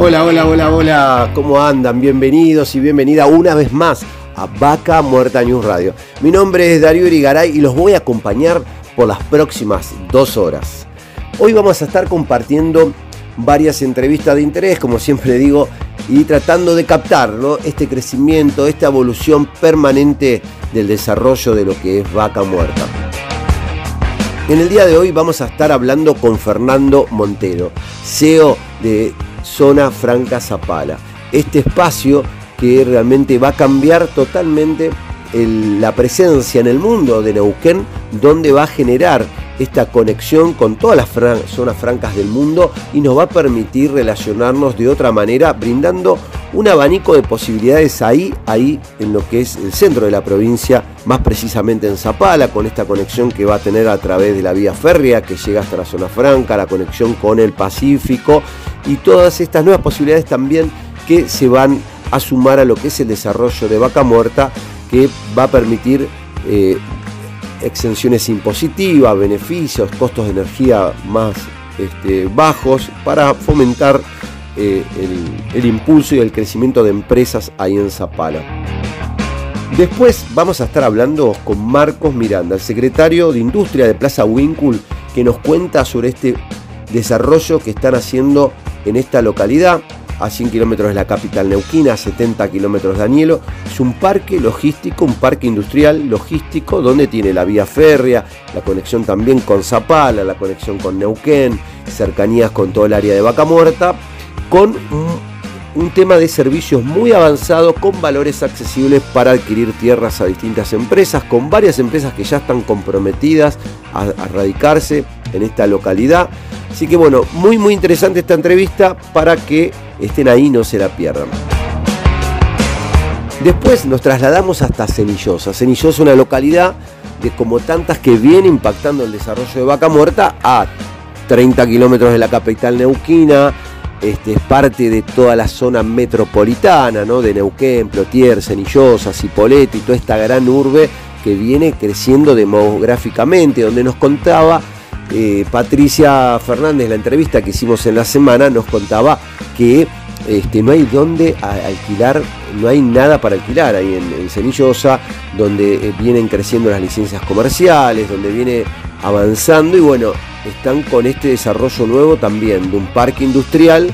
Hola, hola, hola, hola, ¿cómo andan? Bienvenidos y bienvenida una vez más a Vaca Muerta News Radio. Mi nombre es Darío Irigaray y los voy a acompañar por las próximas dos horas. Hoy vamos a estar compartiendo varias entrevistas de interés, como siempre digo, y tratando de captar este crecimiento, esta evolución permanente del desarrollo de lo que es Vaca Muerta. En el día de hoy vamos a estar hablando con Fernando Montero, CEO de Zona Franca Zapala. Este espacio que realmente va a cambiar totalmente la presencia en el mundo de Neuquén, donde va a generar esta conexión con todas las zonas francas del mundo y nos va a permitir relacionarnos de otra manera, brindando un abanico de posibilidades ahí, ahí en lo que es el centro de la provincia, más precisamente en Zapala, con esta conexión que va a tener a través de la vía férrea que llega hasta la zona franca, la conexión con el Pacífico y todas estas nuevas posibilidades también que se van a sumar a lo que es el desarrollo de vaca muerta que va a permitir eh, exenciones impositivas, beneficios, costos de energía más este, bajos para fomentar eh, el, impulso y el crecimiento de empresas ahí en Zapala. Después vamos a estar hablando con Marcos Miranda, el secretario de Industria de Plaza Winkle, que nos cuenta sobre este desarrollo que están haciendo en esta localidad, a 100 kilómetros de la capital neuquina, a 70 kilómetros de Anielo. Es un parque logístico, un parque industrial logístico, donde tiene la vía férrea, la conexión también con Zapala, la conexión con Neuquén, cercanías con todo el área de Vaca Muerta, con un, tema de servicios muy avanzado, con valores accesibles para adquirir tierras a distintas empresas, con varias empresas que ya están comprometidas a, radicarse en esta localidad. Así que bueno, muy muy interesante esta entrevista para que estén ahí, no se la pierdan. Después nos trasladamos hasta Cenillosa. Cenillosa es una localidad de como tantas que viene impactando el desarrollo de Vaca Muerta a 30 kilómetros de la capital neuquina. Este, es parte de toda la zona metropolitana, ¿no? de Neuquén, Plotier, Cenillosa, Cipolletti, toda esta gran urbe que viene creciendo demográficamente, donde nos contaba eh, Patricia Fernández, la entrevista que hicimos en la semana, nos contaba que este, no hay dónde alquilar, no hay nada para alquilar ahí en, Cenillosa, donde eh, vienen creciendo las licencias comerciales, donde viene avanzando y bueno, están con este desarrollo nuevo también de un parque industrial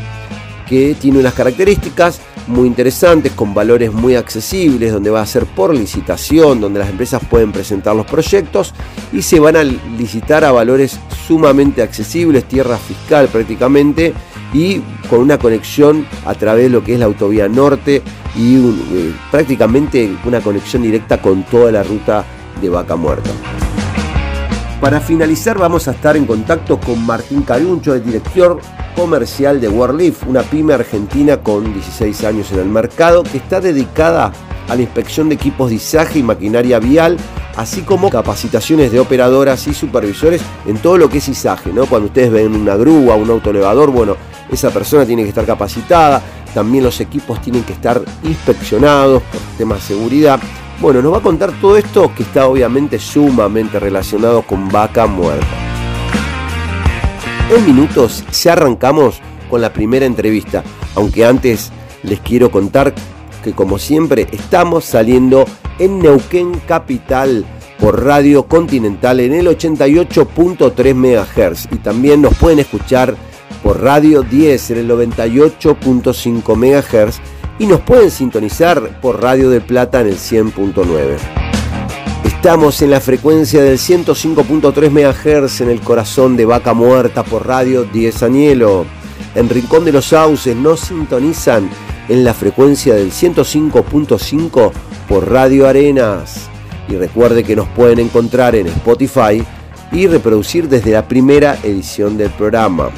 que tiene unas características muy interesantes, con valores muy accesibles, donde va a ser por licitación, donde las empresas pueden presentar los proyectos y se van a licitar a valores sumamente accesibles, tierra fiscal prácticamente, y con una conexión a través de lo que es la autovía norte y eh, prácticamente una conexión directa con toda la ruta de Vaca Muerta. Para finalizar vamos a estar en contacto con Martín Caruncho, el director comercial de Warleaf, una pyme argentina con 16 años en el mercado que está dedicada a la inspección de equipos de izaje y maquinaria vial, así como capacitaciones de operadoras y supervisores en todo lo que es izaje, ¿no? Cuando ustedes ven una grúa, un autoelevador, bueno, esa persona tiene que estar capacitada, también los equipos tienen que estar inspeccionados por temas de seguridad. Bueno, nos va a contar todo esto que está obviamente sumamente relacionado con vaca muerta. En minutos ya arrancamos con la primera entrevista, aunque antes les quiero contar que como siempre estamos saliendo en Neuquén Capital por Radio Continental en el 88.3 MHz y también nos pueden escuchar por Radio 10 en el 98.5 MHz y nos pueden sintonizar por Radio de Plata en el 100.9. Estamos en la frecuencia del 105.3 MHz en el corazón de Vaca Muerta por Radio 10 Anielo. En Rincón de los Sauces nos sintonizan en la frecuencia del 105.5 por Radio Arenas. Y recuerde que nos pueden encontrar en Spotify y reproducir desde la primera edición del programa.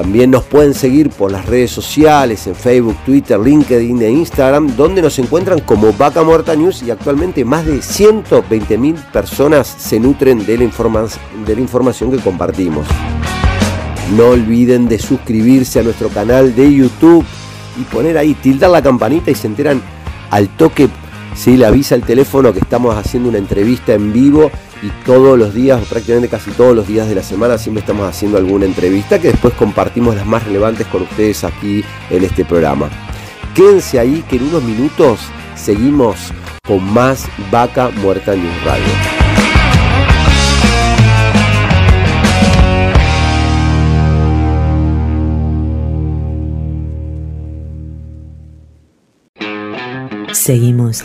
También nos pueden seguir por las redes sociales, en Facebook, Twitter, LinkedIn e Instagram, donde nos encuentran como Vaca Muerta News y actualmente más de 120 mil personas se nutren de la, de la información que compartimos. No olviden de suscribirse a nuestro canal de YouTube y poner ahí, tildar la campanita y se enteran al toque, si le avisa el teléfono que estamos haciendo una entrevista en vivo y todos los días, prácticamente casi todos los días de la semana, siempre estamos haciendo alguna entrevista que después compartimos las más relevantes con ustedes aquí en este programa. Quédense ahí que en unos minutos seguimos con más Vaca Muerta News Radio. Seguimos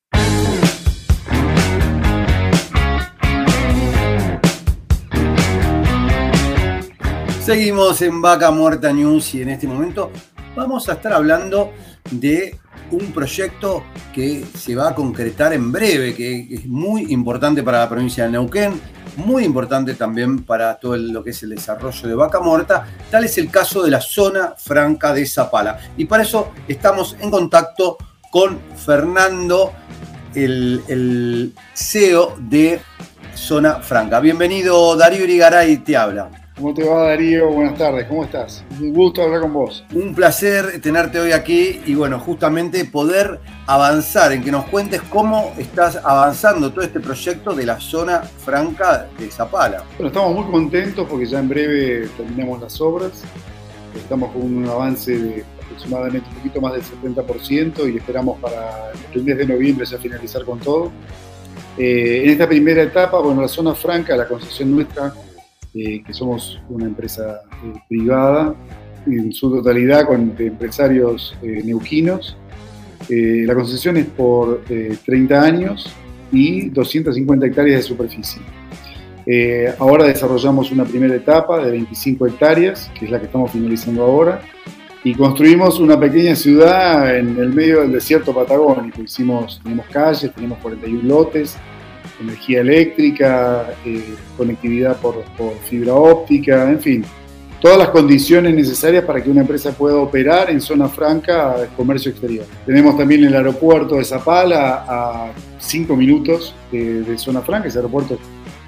Seguimos en Vaca Muerta News y en este momento vamos a estar hablando de un proyecto que se va a concretar en breve, que es muy importante para la provincia de Neuquén, muy importante también para todo lo que es el desarrollo de Vaca Muerta. Tal es el caso de la zona franca de Zapala. Y para eso estamos en contacto con Fernando, el, CEO de Zona Franca. Bienvenido, Darío Irigaray te habla. ¿Cómo te va Darío? Buenas tardes, ¿cómo estás? Un gusto hablar con vos. Un placer tenerte hoy aquí y bueno, justamente poder avanzar, en que nos cuentes cómo estás avanzando todo este proyecto de la zona franca de Zapala. Bueno, estamos muy contentos porque ya en breve terminamos las obras. Estamos con un avance de aproximadamente un poquito más del 70% y esperamos para el mes de noviembre ya finalizar con todo. Eh, en esta primera etapa, bueno, la zona franca, la concesión nuestra, eh, que somos una empresa eh, privada en su totalidad con empresarios eh, neuquinos. la concesión es por 30 años y 250 hectáreas de superficie. ahora desarrollamos una primera etapa de 25 hectáreas, que es la que estamos finalizando ahora, y construimos una pequeña ciudad en el medio del desierto patagónico. Hicimos, tenemos calles, tenemos 41 lotes, energía eléctrica, eh, conectividad por, fibra óptica, en fin, todas las condiciones necesarias para que una empresa pueda operar en zona franca de comercio exterior. Tenemos también el aeropuerto de Zapala a cinco minutos de, zona franca, ese aeropuerto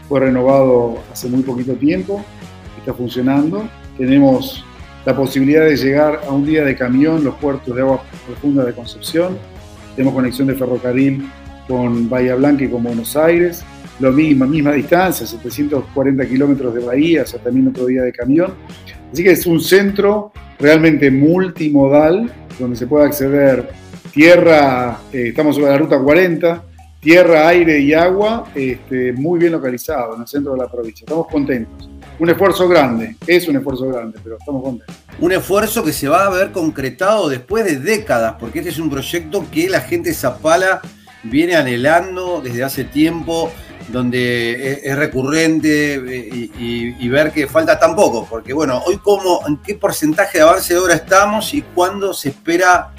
fue renovado hace muy poquito tiempo, está funcionando. Tenemos la posibilidad de llegar a un día de camión los puertos de agua profunda de Concepción. Tenemos conexión de ferrocarril con Bahía Blanca y con Buenos Aires. Lo mismo, misma distancia, 740 kilómetros de Bahía, o también otro día de camión. Así que es un centro realmente multimodal, donde se puede acceder tierra, eh, estamos sobre la ruta 40, tierra, aire y agua, este, muy bien localizado en el centro de la provincia. Estamos contentos. Un esfuerzo grande, es un esfuerzo grande, pero estamos contentos. Un esfuerzo que se va a ver concretado después de décadas, porque este es un proyecto que la gente Zapala viene anhelando desde hace tiempo, donde es, recurrente eh, y, ver que falta tan poco, porque bueno, hoy cómo, en qué porcentaje de avance de obra estamos y cuándo se espera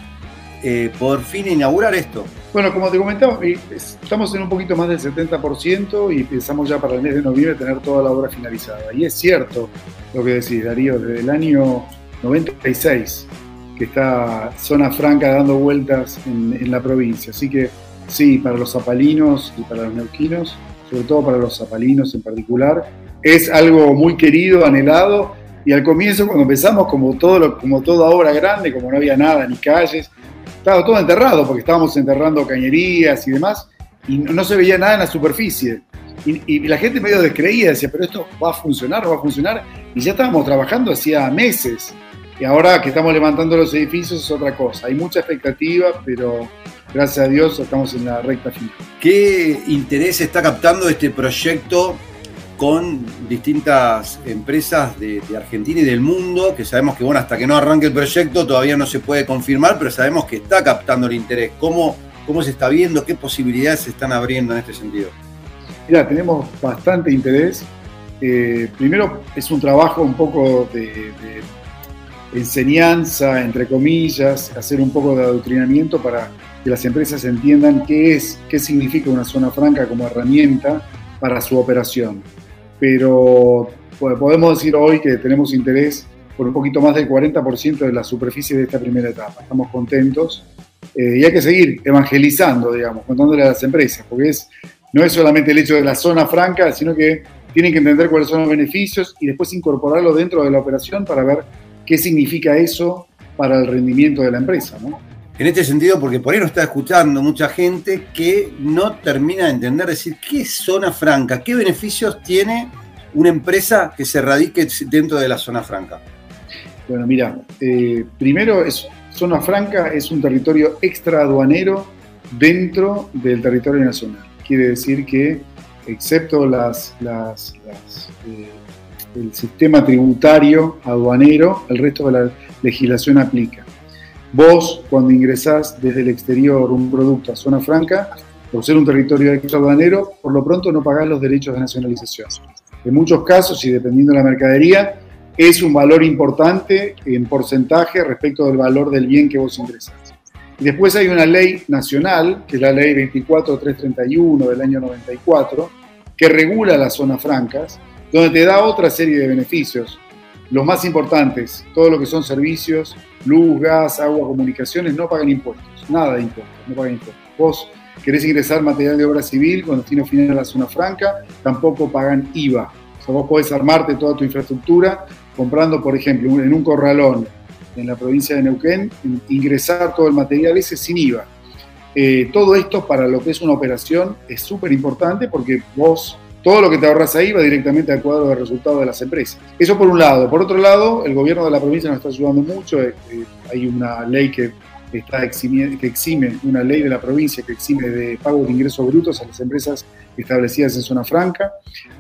eh, por fin inaugurar esto. Bueno, como te comentaba, estamos en un poquito más del 70% y pensamos ya para el mes de noviembre tener toda la obra finalizada. Y es cierto lo que decís, Darío, desde el año 96 que está Zona Franca dando vueltas en, en la provincia. Así que Sí, para los zapalinos y para los neuquinos, sobre todo para los zapalinos en particular. Es algo muy querido, anhelado, y al comienzo cuando empezamos, como, todo como toda obra grande, como no había nada, ni calles, estaba todo enterrado, porque estábamos enterrando cañerías y demás, y no, se veía nada en la superficie. Y, y, la gente medio descreía, decía, pero esto va a funcionar, va a funcionar, y ya estábamos trabajando hacía meses. Y ahora que estamos levantando los edificios es otra cosa. Hay mucha expectativa, pero gracias a Dios estamos en la recta final. ¿Qué interés está captando este proyecto con distintas empresas de, Argentina y del mundo, que sabemos que, bueno, hasta que no arranque el proyecto todavía no se puede confirmar, pero sabemos que está captando el interés. ¿Cómo, cómo se está viendo? ¿Qué posibilidades se están abriendo en este sentido? Mira, tenemos bastante interés. Eh, primero es un trabajo un poco de, enseñanza, entre comillas, hacer un poco de adoctrinamiento para que las empresas entiendan qué es, qué significa una zona franca como herramienta para su operación pero podemos decir hoy que tenemos interés por un poquito más del 40% de la superficie de esta primera etapa. Estamos contentos eh, y hay que seguir evangelizando, digamos, contándole a las empresas, porque es, no es solamente el hecho de la zona franca, sino que tienen que entender cuáles son los beneficios y después incorporarlo dentro de la operación para ver qué significa eso para el rendimiento de la empresa. En este sentido, porque por ahí nos está escuchando mucha gente que no termina de entender, decir, ¿qué es zona franca? ¿Qué beneficios tiene una empresa que se radique dentro de la zona franca? Bueno, mira, eh, primero, es, zona franca es un territorio extraaduanero dentro del territorio nacional. Quiere decir que, excepto las, eh, el sistema tributario aduanero, el resto de la legislación aplica. Vos, cuando ingresás desde el exterior un producto a zona franca, por ser un territorio extraordinario, por lo pronto no pagás los derechos de nacionalización. En muchos casos, y dependiendo de la mercadería, es un valor importante en porcentaje respecto del valor del bien que vos ingresás. Y después hay una ley nacional, que es la ley 24331 del año 94, que regula las zonas francas, donde te da otra serie de beneficios. Los más importantes, todo lo que son servicios, luz, gas, agua, comunicaciones, no pagan impuestos, nada de impuestos, no pagan impuestos. Vos querés ingresar material de obra civil con destino final a la zona franca, tampoco pagan IVA. O sea, vos podés armarte toda tu infraestructura comprando, por ejemplo, en un corralón en la provincia de Neuquén, ingresar todo el material ese sin IVA. Eh, todo esto para lo que es una operación es súper importante porque vos todo lo que te ahorras ahí va directamente al cuadro de resultados de las empresas. Eso por un lado. Por otro lado, el gobierno de la provincia nos está ayudando mucho. Eh, eh, hay una ley que, está que exime, una ley de la provincia que exime de pago de ingresos brutos a las empresas establecidas en zona franca.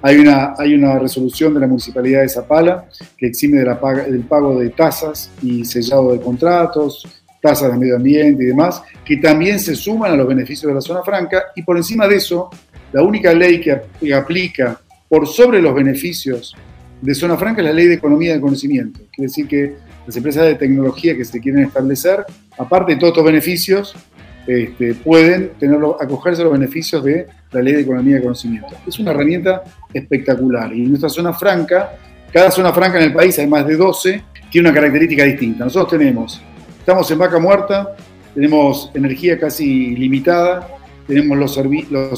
Hay una, hay una resolución de la Municipalidad de Zapala que exime del pago de tasas y sellado de contratos, tasas de medio ambiente y demás, que también se suman a los beneficios de la zona franca. Y por encima de eso, la única ley que, aplica por sobre los beneficios de zona franca es la ley de economía del conocimiento. Quiere decir que las empresas de tecnología que se quieren establecer, aparte de todos estos beneficios, este, pueden acogerse a los beneficios de la ley de economía del conocimiento. Es una herramienta espectacular. Y en nuestra zona franca, cada zona franca en el país, hay más de 12, tiene una característica distinta. Nosotros tenemos, estamos en vaca muerta, tenemos energía casi limitada, tenemos los,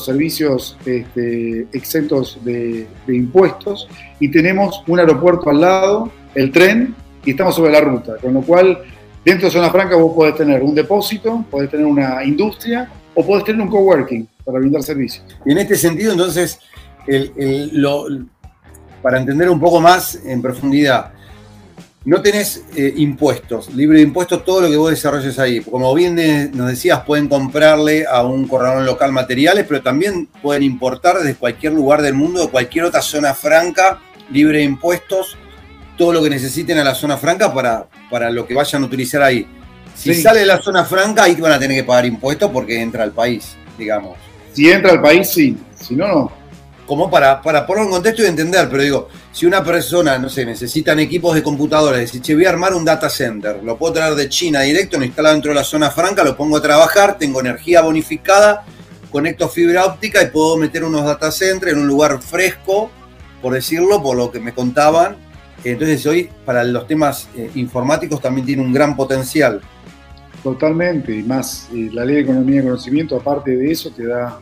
servicios este, exentos de, impuestos y tenemos un aeropuerto al lado, el tren, y estamos sobre la ruta, con lo cual dentro de Zona Franca vos podés tener un depósito, podés tener una industria o podés tener un coworking para brindar servicios. Y en este sentido, entonces, para entender un poco más en profundidad, no tenés eh, impuestos, libre de impuestos todo lo que vos desarrolles ahí. Como bien nos decías, pueden comprarle a un corralón local materiales, pero también pueden importar desde cualquier lugar del mundo, de cualquier otra zona franca, libre de impuestos, todo lo que necesiten a la zona franca para, para lo que vayan a utilizar ahí. Si sale de la zona franca, ahí van a tener que pagar impuestos porque entra al país, digamos. Si entra al país, sí. Si no, no como para, para ponerlo en contexto y entender, pero digo, si una persona, no sé, necesitan equipos de computadoras, decir, che, voy a armar un data center, lo puedo traer de China directo, lo instalo dentro de la zona franca, lo pongo a trabajar, tengo energía bonificada, conecto fibra óptica y puedo meter unos data centers en un lugar fresco, por decirlo, por lo que me contaban. Entonces hoy para los temas eh, informáticos también tiene un gran potencial. Totalmente, y más la ley de economía y conocimiento, aparte de eso, te da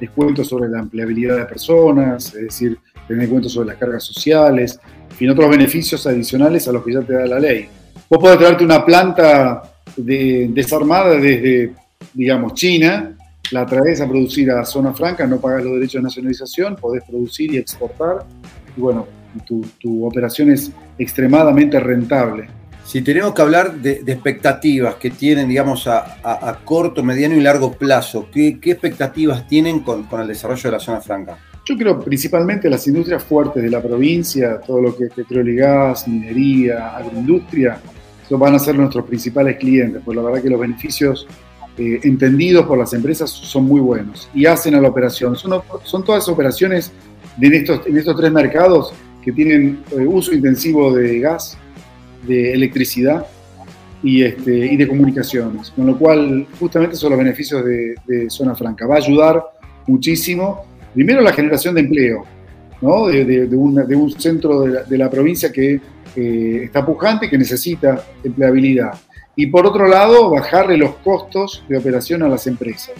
descuentos sobre la empleabilidad de personas, es decir, tener descuentos sobre las cargas sociales, y otros beneficios adicionales a los que ya te da la ley. Vos podés traerte una planta desarmada desde, digamos, China, la traes a producir a zona franca, no pagas los derechos de nacionalización, podés producir y exportar, y bueno, tu, tu operación es extremadamente rentable. Si tenemos que hablar de, expectativas que tienen, digamos, a, corto, mediano y largo plazo, ¿qué, expectativas tienen con, el desarrollo de la zona franca? Yo creo principalmente las industrias fuertes de la provincia, todo lo que es petróleo y gas, minería, agroindustria, van a ser nuestros principales clientes, pues la verdad que los beneficios eh, entendidos por las empresas son muy buenos y hacen a la operación. Son, todas operaciones de en, estos, en estos tres mercados que tienen eh, uso intensivo de gas, de electricidad y, este, y de comunicaciones, con lo cual justamente son los beneficios de, Zona Franca. Va a ayudar muchísimo, primero la generación de empleo, ¿no? de, de, un centro de la, provincia que eh, está pujante y que necesita empleabilidad. Y por otro lado, bajarle los costos de operación a las empresas.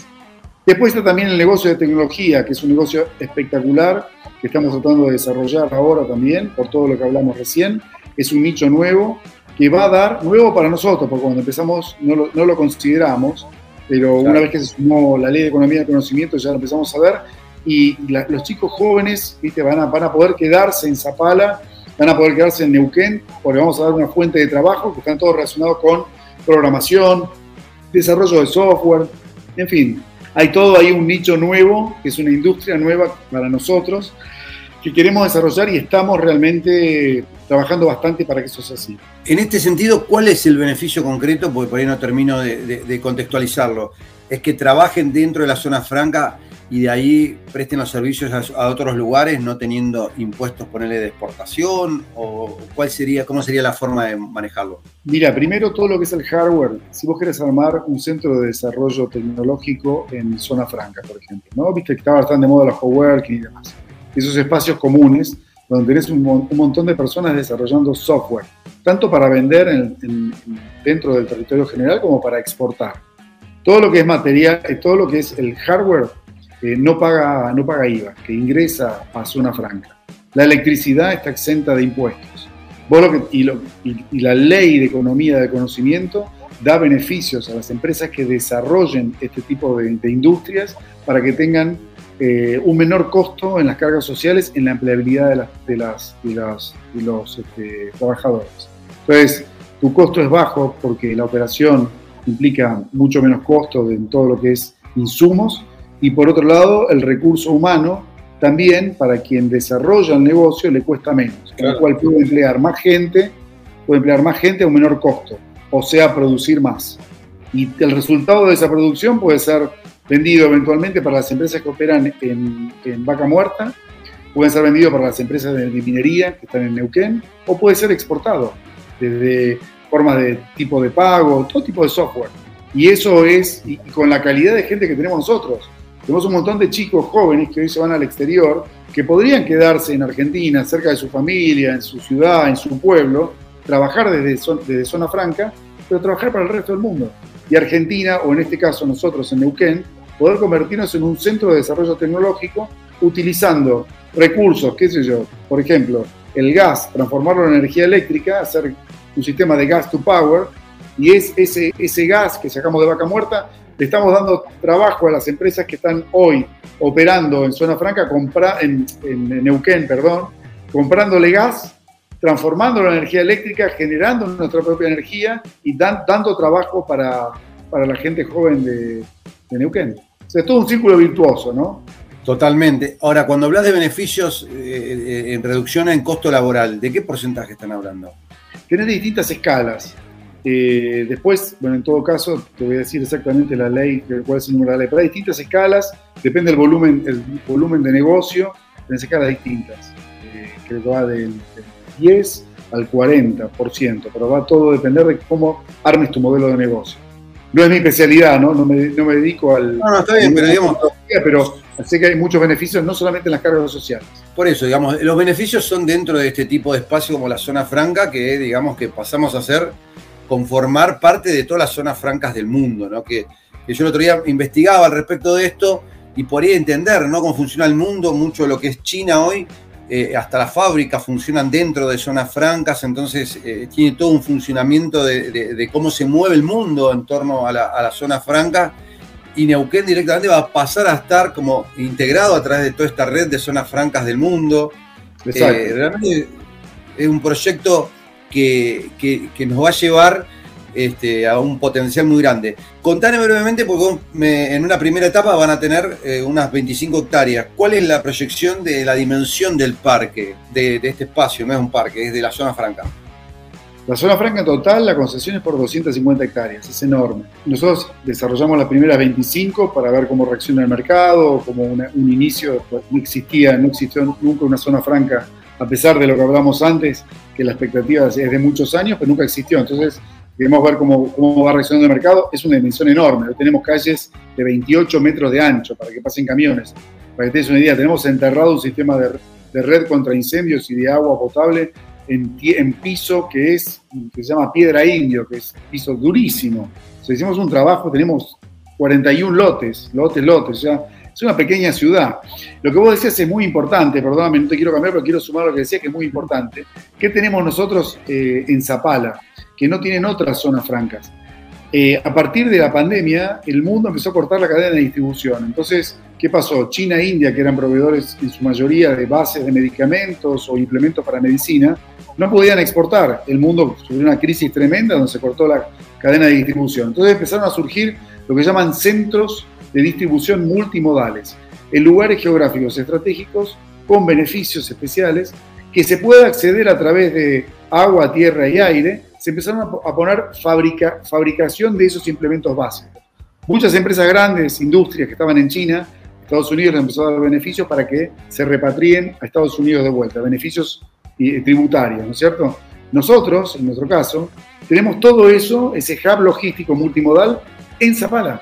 Después está también el negocio de tecnología, que es un negocio espectacular que estamos tratando de desarrollar ahora también, por todo lo que hablamos recién, es un nicho nuevo que va a dar, nuevo para nosotros, porque cuando empezamos no lo, consideramos, pero una vez que se sumó la ley de economía del conocimiento ya lo empezamos a ver, y los chicos jóvenes ¿viste? Van, a, van a poder quedarse en Zapala, van a poder quedarse en Neuquén, porque vamos a dar una fuente de trabajo que están todos relacionados con programación, desarrollo de software, en fin, hay todo ahí un nicho nuevo, que es una industria nueva para nosotros, que queremos desarrollar y estamos realmente trabajando bastante para que eso sea así. En este sentido, ¿cuál es el beneficio concreto? Porque por ahí no termino de, contextualizarlo. Es que trabajen dentro de la zona franca y de ahí presten los servicios a, otros lugares, no teniendo impuestos, ponerle de exportación, o cuál sería, cómo sería la forma de manejarlo. Mira, primero todo lo que es el hardware. Si vos querés armar un centro de desarrollo tecnológico en zona franca, por ejemplo, ¿no? Viste que estaba bastante de moda los coworking y demás esos espacios comunes donde tenés un, montón de personas desarrollando software, tanto para vender dentro del territorio general como para exportar. Todo lo que es material, eh, todo lo que es el hardware eh, no, paga, no paga IVA, que ingresa a zona franca. La electricidad está exenta de impuestos. y, la ley de economía de conocimiento da beneficios a las empresas que desarrollen este tipo de industrias para que tengan eh, un menor costo en las cargas sociales, en la empleabilidad de, las, de, los este, trabajadores. Entonces, tu costo es bajo porque la operación implica mucho menos costo en todo lo que es insumos y por otro lado, el recurso humano también para quien desarrolla el negocio le cuesta menos, con lo cual puede emplear más gente, puede emplear más gente a un menor costo, o sea, producir más. Y el resultado de esa producción puede ser vendido eventualmente para las empresas que operan en, vaca muerta, puede ser vendido para las empresas de, minería que están en Neuquén, o puede ser exportado desde formas de tipo de pago, todo tipo de software. Y eso es, y con la calidad de gente que tenemos nosotros. Tenemos un montón de chicos jóvenes que hoy se van al exterior, que podrían quedarse en Argentina, cerca de su familia, en su ciudad, en su pueblo, trabajar desde, desde zona franca, pero trabajar para el resto del mundo. Y Argentina, o en este caso nosotros en Neuquén, poder convertirnos en un centro de desarrollo tecnológico utilizando recursos, qué sé yo, por ejemplo, el gas, transformarlo en energía eléctrica, hacer un sistema de gas to power, y es ese, ese gas que sacamos de vaca muerta, le estamos dando trabajo a las empresas que están hoy operando en zona franca, en, Neuquén, perdón, comprándole gas, transformándolo en energía eléctrica, generando nuestra propia energía y dando trabajo para, para la gente joven de Neuquén es todo un círculo virtuoso, ¿no? Totalmente. Ahora, cuando hablas de beneficios eh, eh, en reducción en costo laboral, ¿de qué porcentaje están hablando? Tiene distintas escalas. Eh, después, bueno, en todo caso, te voy a decir exactamente la ley, cuál es el número de la ley, pero hay distintas escalas, depende del volumen, el volumen de negocio, tenés escalas distintas. creo que va del, 10 al 40%, pero va todo a depender de cómo armes tu modelo de negocio no es mi especialidad, ¿no? No me, dedico al. No, no, está bien, pero digamos. Pero sé que hay muchos beneficios, no solamente en las cargas sociales. Por eso, digamos, los beneficios son dentro de este tipo de espacio como la zona franca, que digamos que pasamos a ser, conformar parte de todas las zonas francas del mundo, ¿no? Que, que yo el otro día investigaba al respecto de esto y podría entender, ¿no? Cómo funciona el mundo, mucho de lo que es China hoy, eh, hasta las fábricas funcionan dentro de zonas francas, entonces eh, tiene todo un funcionamiento de, cómo se mueve el mundo en torno a la, zona franca. Y Neuquén directamente va a pasar a estar como integrado a través de toda esta red de zonas francas del mundo. Eh, realmente es un proyecto que, que nos va a llevar este, a un potencial muy grande. Contame brevemente, porque en una primera etapa van a tener eh, unas 25 hectáreas. ¿Cuál es la proyección de la dimensión del parque, de, este espacio? No es un parque, es de la zona franca. La zona franca en total, la concesión es por 250 hectáreas, es enorme. Nosotros desarrollamos las primeras 25 para ver cómo reacciona el mercado, como un inicio, pues, no existía, no existió nunca una zona franca, a pesar de lo que hablamos antes, que la expectativa es de muchos años, pero nunca existió. Entonces, queremos ver cómo, cómo va reaccionando el mercado, es una dimensión enorme. tenemos calles de 28 metros de ancho para que pasen camiones. Para que tengas una idea, tenemos enterrado un sistema de, red contra incendios y de agua potable en, en, piso que es se llama piedra indio, que es piso durísimo. O hicimos un trabajo, tenemos 41 lotes, lotes, lotes, o sea, es una pequeña ciudad. Lo que vos decías es muy importante, perdóname, no te quiero cambiar, pero quiero sumar lo que decías, que es muy importante. ¿Qué tenemos nosotros eh, en Zapala? Que no tienen otras zonas francas. Eh, a partir de la pandemia, el mundo empezó a cortar la cadena de distribución. Entonces, ¿qué pasó? China e India, que eran proveedores en su mayoría de bases de medicamentos o implementos para medicina, no podían exportar. El mundo sufrió una crisis tremenda donde se cortó la cadena de distribución. Entonces empezaron a surgir lo que llaman centros de distribución multimodales, en lugares geográficos estratégicos con beneficios especiales que se pueda acceder a través de agua, tierra y aire se empezaron a poner fabrica, fabricación de esos implementos básicos. Muchas empresas grandes, industrias que estaban en China, Estados Unidos les empezó a dar beneficios para que se repatrien a Estados Unidos de vuelta, beneficios eh, tributarios, ¿no es cierto? Nosotros, en nuestro caso, tenemos todo eso, ese hub logístico multimodal en Zapala.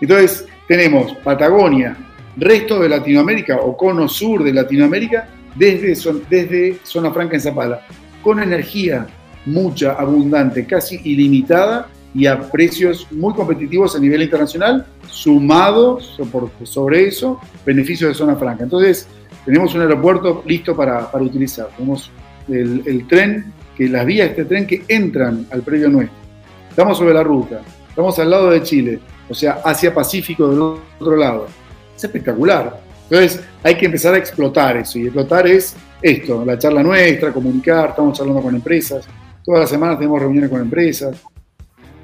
Entonces, tenemos Patagonia, resto de Latinoamérica o cono sur de Latinoamérica, desde, desde Zona Franca en Zapala, con energía, mucha, abundante, casi ilimitada y a precios muy competitivos a nivel internacional, sumados sobre eso beneficios de zona franca. Entonces, tenemos un aeropuerto listo para, utilizar. Tenemos el, tren, que las vías de este tren que entran al predio nuestro. Estamos sobre la ruta, estamos al lado de Chile, o sea, hacia Pacífico del otro lado. Es espectacular. Entonces, hay que empezar a explotar eso. Y explotar es esto, la charla nuestra, comunicar, estamos charlando con empresas, Todas las semanas tenemos reuniones con empresas.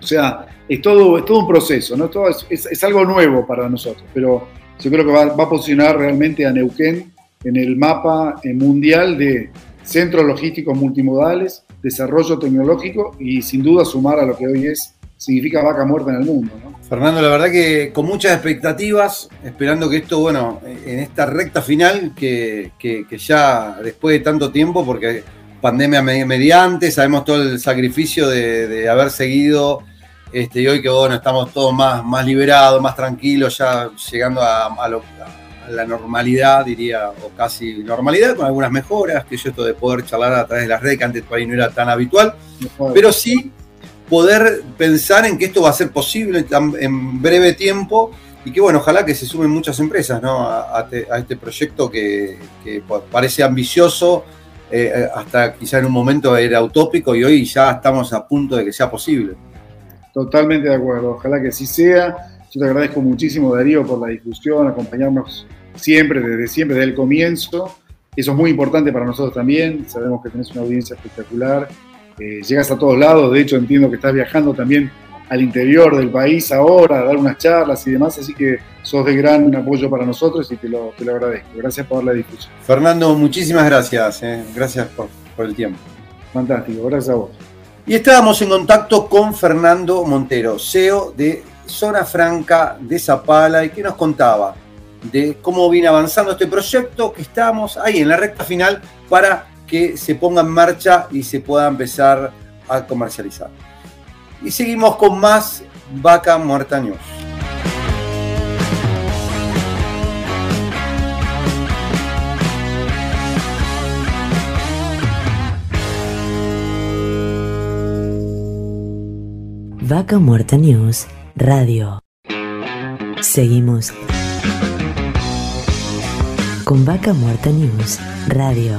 O sea, es todo, es todo un proceso, ¿no? Todo es, algo nuevo para nosotros, pero yo creo que va, a posicionar realmente a Neuquén en el mapa eh, mundial de centros logísticos multimodales, desarrollo tecnológico y sin duda sumar a lo que hoy es significa vaca muerta en el mundo. Fernando, la verdad que con muchas expectativas, esperando que esto, bueno, en esta recta final, que, que ya después de tanto tiempo, porque pandemia mediante, sabemos todo el sacrificio de, haber seguido este, y hoy que bueno, estamos todos más, más liberados, más tranquilos, ya llegando a, la normalidad, diría, o casi normalidad, con algunas mejoras, que yo esto de poder charlar a través de las redes, que antes por ahí no era tan habitual, pero sí poder pensar en que esto va a ser posible en breve tiempo y que bueno, ojalá que se sumen muchas empresas a, este proyecto que, que parece ambicioso, eh, eh, hasta quizá en un momento era utópico y hoy ya estamos a punto de que sea posible. Totalmente de acuerdo, ojalá que así sea. Yo te agradezco muchísimo, Darío, por la discusión, acompañarnos siempre, desde siempre, desde el comienzo. Eso es muy importante para nosotros también. Sabemos que tenés una audiencia espectacular. Eh, llegas a todos lados, de hecho entiendo que estás viajando también al interior del país ahora, a dar unas charlas y demás, así que sos de gran apoyo para nosotros y te lo, te lo agradezco. Gracias por la difusión. Fernando, muchísimas gracias, eh. gracias por, por el tiempo. Fantástico, gracias a vos. Y estábamos en contacto con Fernando Montero, CEO de Zona Franca de Zapala, y que nos contaba de cómo viene avanzando este proyecto, que estamos ahí en la recta final para que se ponga en marcha y se pueda empezar a comercializar. Y seguimos con más Vaca Muerta News. Vaca Muerta News Radio. Seguimos con Vaca Muerta News Radio.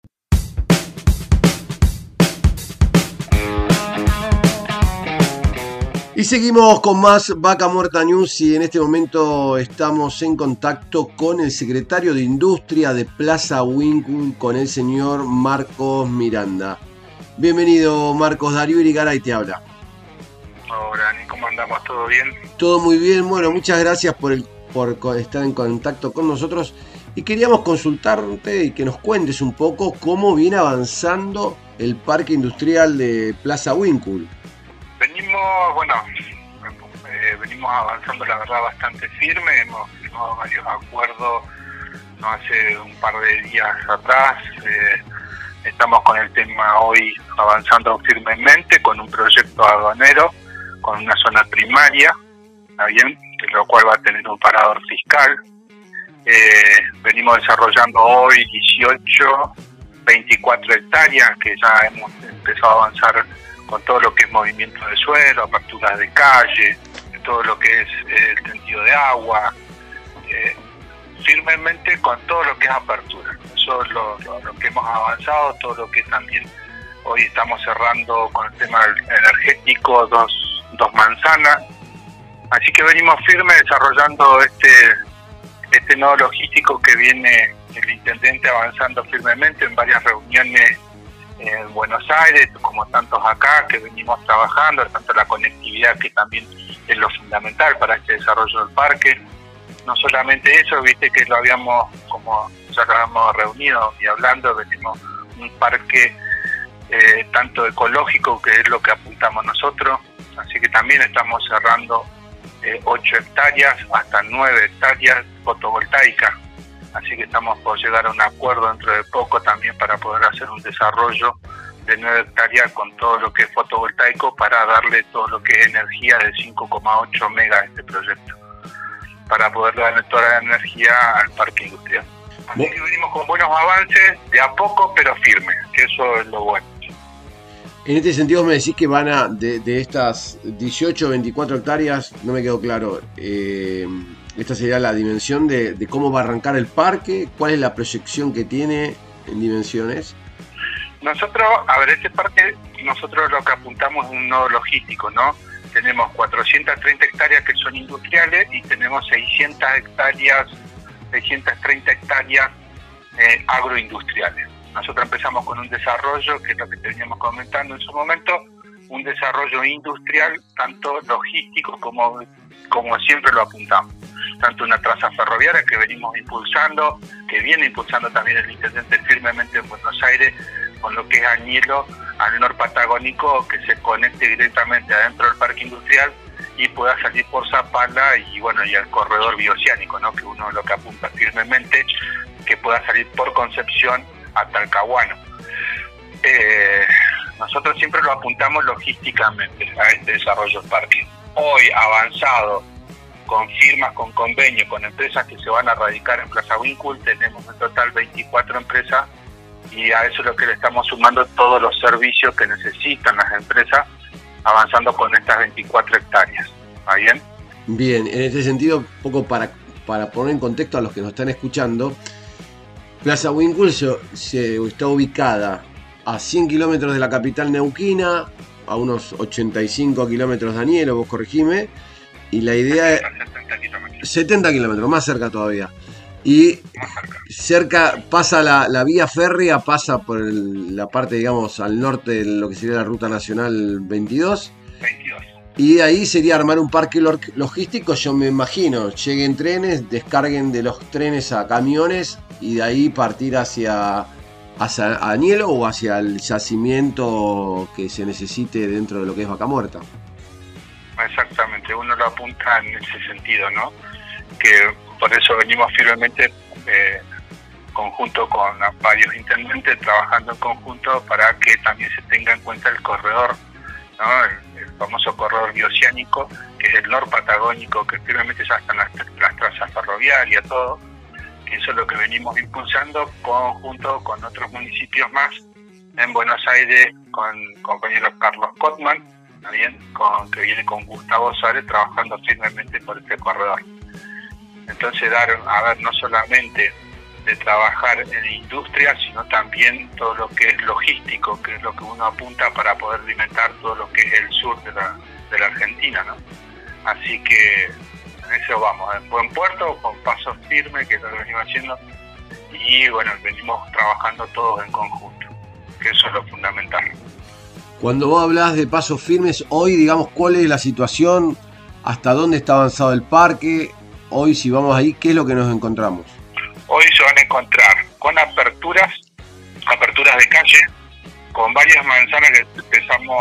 Y seguimos con más Vaca Muerta News y en este momento estamos en contacto con el secretario de Industria de Plaza Winkle, con el señor Marcos Miranda. Bienvenido Marcos, Darío Irigaray te habla. Hola, ¿cómo andamos? ¿Todo bien? Todo muy bien, bueno, muchas gracias por, el, por estar en contacto con nosotros y queríamos consultarte y que nos cuentes un poco cómo viene avanzando el parque industrial de Plaza Winkle. Venimos, bueno, eh, venimos avanzando la verdad bastante firme, hemos firmado varios acuerdos no hace un par de días atrás, eh, estamos con el tema hoy avanzando firmemente con un proyecto aduanero, con una zona primaria, bien? lo cual va a tener un parador fiscal. Eh, venimos desarrollando hoy 18, 24 hectáreas que ya hemos empezado a avanzar con todo lo que es movimiento de suelo, aperturas de calle, todo lo que es el tendido de agua, eh, firmemente con todo lo que es apertura. Eso es lo, que hemos avanzado, todo lo que también hoy estamos cerrando con el tema energético, dos, dos manzanas. Así que venimos firmes desarrollando este, este nodo logístico que viene el intendente avanzando firmemente en varias reuniones en Buenos Aires, como tantos acá que venimos trabajando, tanto la conectividad que también es lo fundamental para este desarrollo del parque. No solamente eso, viste que lo habíamos, como ya lo habíamos reunido y hablando, venimos un parque eh, tanto ecológico, que es lo que apuntamos nosotros, así que también estamos cerrando eh, 8 hectáreas hasta 9 hectáreas fotovoltaicas así que estamos por llegar a un acuerdo dentro de poco también para poder hacer un desarrollo de 9 hectáreas con todo lo que es fotovoltaico para darle todo lo que es energía de 5,8 megas a este proyecto, para poder darle toda la energía al parque industrial. Así que venimos con buenos avances, de a poco pero firmes, que eso es lo bueno. En este sentido me decís que van a, de, de estas 18 24 hectáreas, no me quedó claro, eh, esta sería la dimensión de, cómo va a arrancar el parque, cuál es la proyección que tiene en dimensiones. Nosotros, a ver, este parque, nosotros lo que apuntamos es un nodo logístico, ¿no? Tenemos 430 hectáreas que son industriales y tenemos 600 hectáreas, 630 hectáreas eh, agroindustriales. Nosotros empezamos con un desarrollo, que es lo que teníamos comentando en su momento, un desarrollo industrial, tanto logístico como, como siempre lo apuntamos tanto una traza ferroviaria que venimos impulsando, que viene impulsando también el intendente firmemente en Buenos Aires, con lo que es Añelo al norte patagónico, que se conecte directamente adentro del parque industrial y pueda salir por Zapala y bueno y al corredor bioceánico, ¿no? que uno lo que apunta firmemente, que pueda salir por Concepción a Talcahuano. Eh, nosotros siempre lo apuntamos logísticamente a este desarrollo del parque. Hoy avanzado con firmas, con convenios, con empresas que se van a radicar en Plaza Wincul. Tenemos en total 24 empresas y a eso es lo que le estamos sumando todos los servicios que necesitan las empresas, avanzando con estas 24 hectáreas. ¿Está bien? Bien, en este sentido, un poco para, para poner en contexto a los que nos están escuchando, Plaza Wincul se, está ubicada a 100 kilómetros de la capital neuquina, a unos 85 kilómetros de Anielo, vos corregime, y la idea es... 70 kilómetros. más cerca todavía. Y cerca pasa la, vía férrea, pasa por la parte, digamos, al norte de lo que sería la ruta nacional 22. 22. Y ahí sería armar un parque logístico, yo me imagino. Lleguen trenes, descarguen de los trenes a camiones y de ahí partir hacia, hacia Anielo o hacia el yacimiento que se necesite dentro de lo que es Vaca Muerta exactamente, uno lo apunta en ese sentido, ¿no? Que por eso venimos firmemente eh, conjunto con varios intendentes trabajando en conjunto para que también se tenga en cuenta el corredor, ¿no? El, famoso corredor bioceánico, que es el norpatagónico, que firmemente ya están las, las trazas ferroviarias, todo. Eso es lo que venimos impulsando conjunto con otros municipios más en Buenos Aires con el compañero Carlos Kotman, también con, que viene con Gustavo Suárez trabajando firmemente por este corredor. Entonces dar, a ver, no solamente de trabajar en industria, sino también todo lo que es logístico, que es lo que uno apunta para poder alimentar todo lo que es el sur de la, de la Argentina, ¿no? Así que en eso vamos, en buen puerto, con pasos firmes, que es lo que venimos haciendo, y bueno, venimos trabajando todos en conjunto, que eso es lo fundamental. Cuando vos hablas de pasos firmes, hoy, digamos, ¿cuál es la situación? ¿Hasta dónde está avanzado el parque? Hoy, si vamos ahí, ¿qué es lo que nos encontramos? Hoy se van a encontrar con aperturas, aperturas de calle, con varias manzanas que empezamos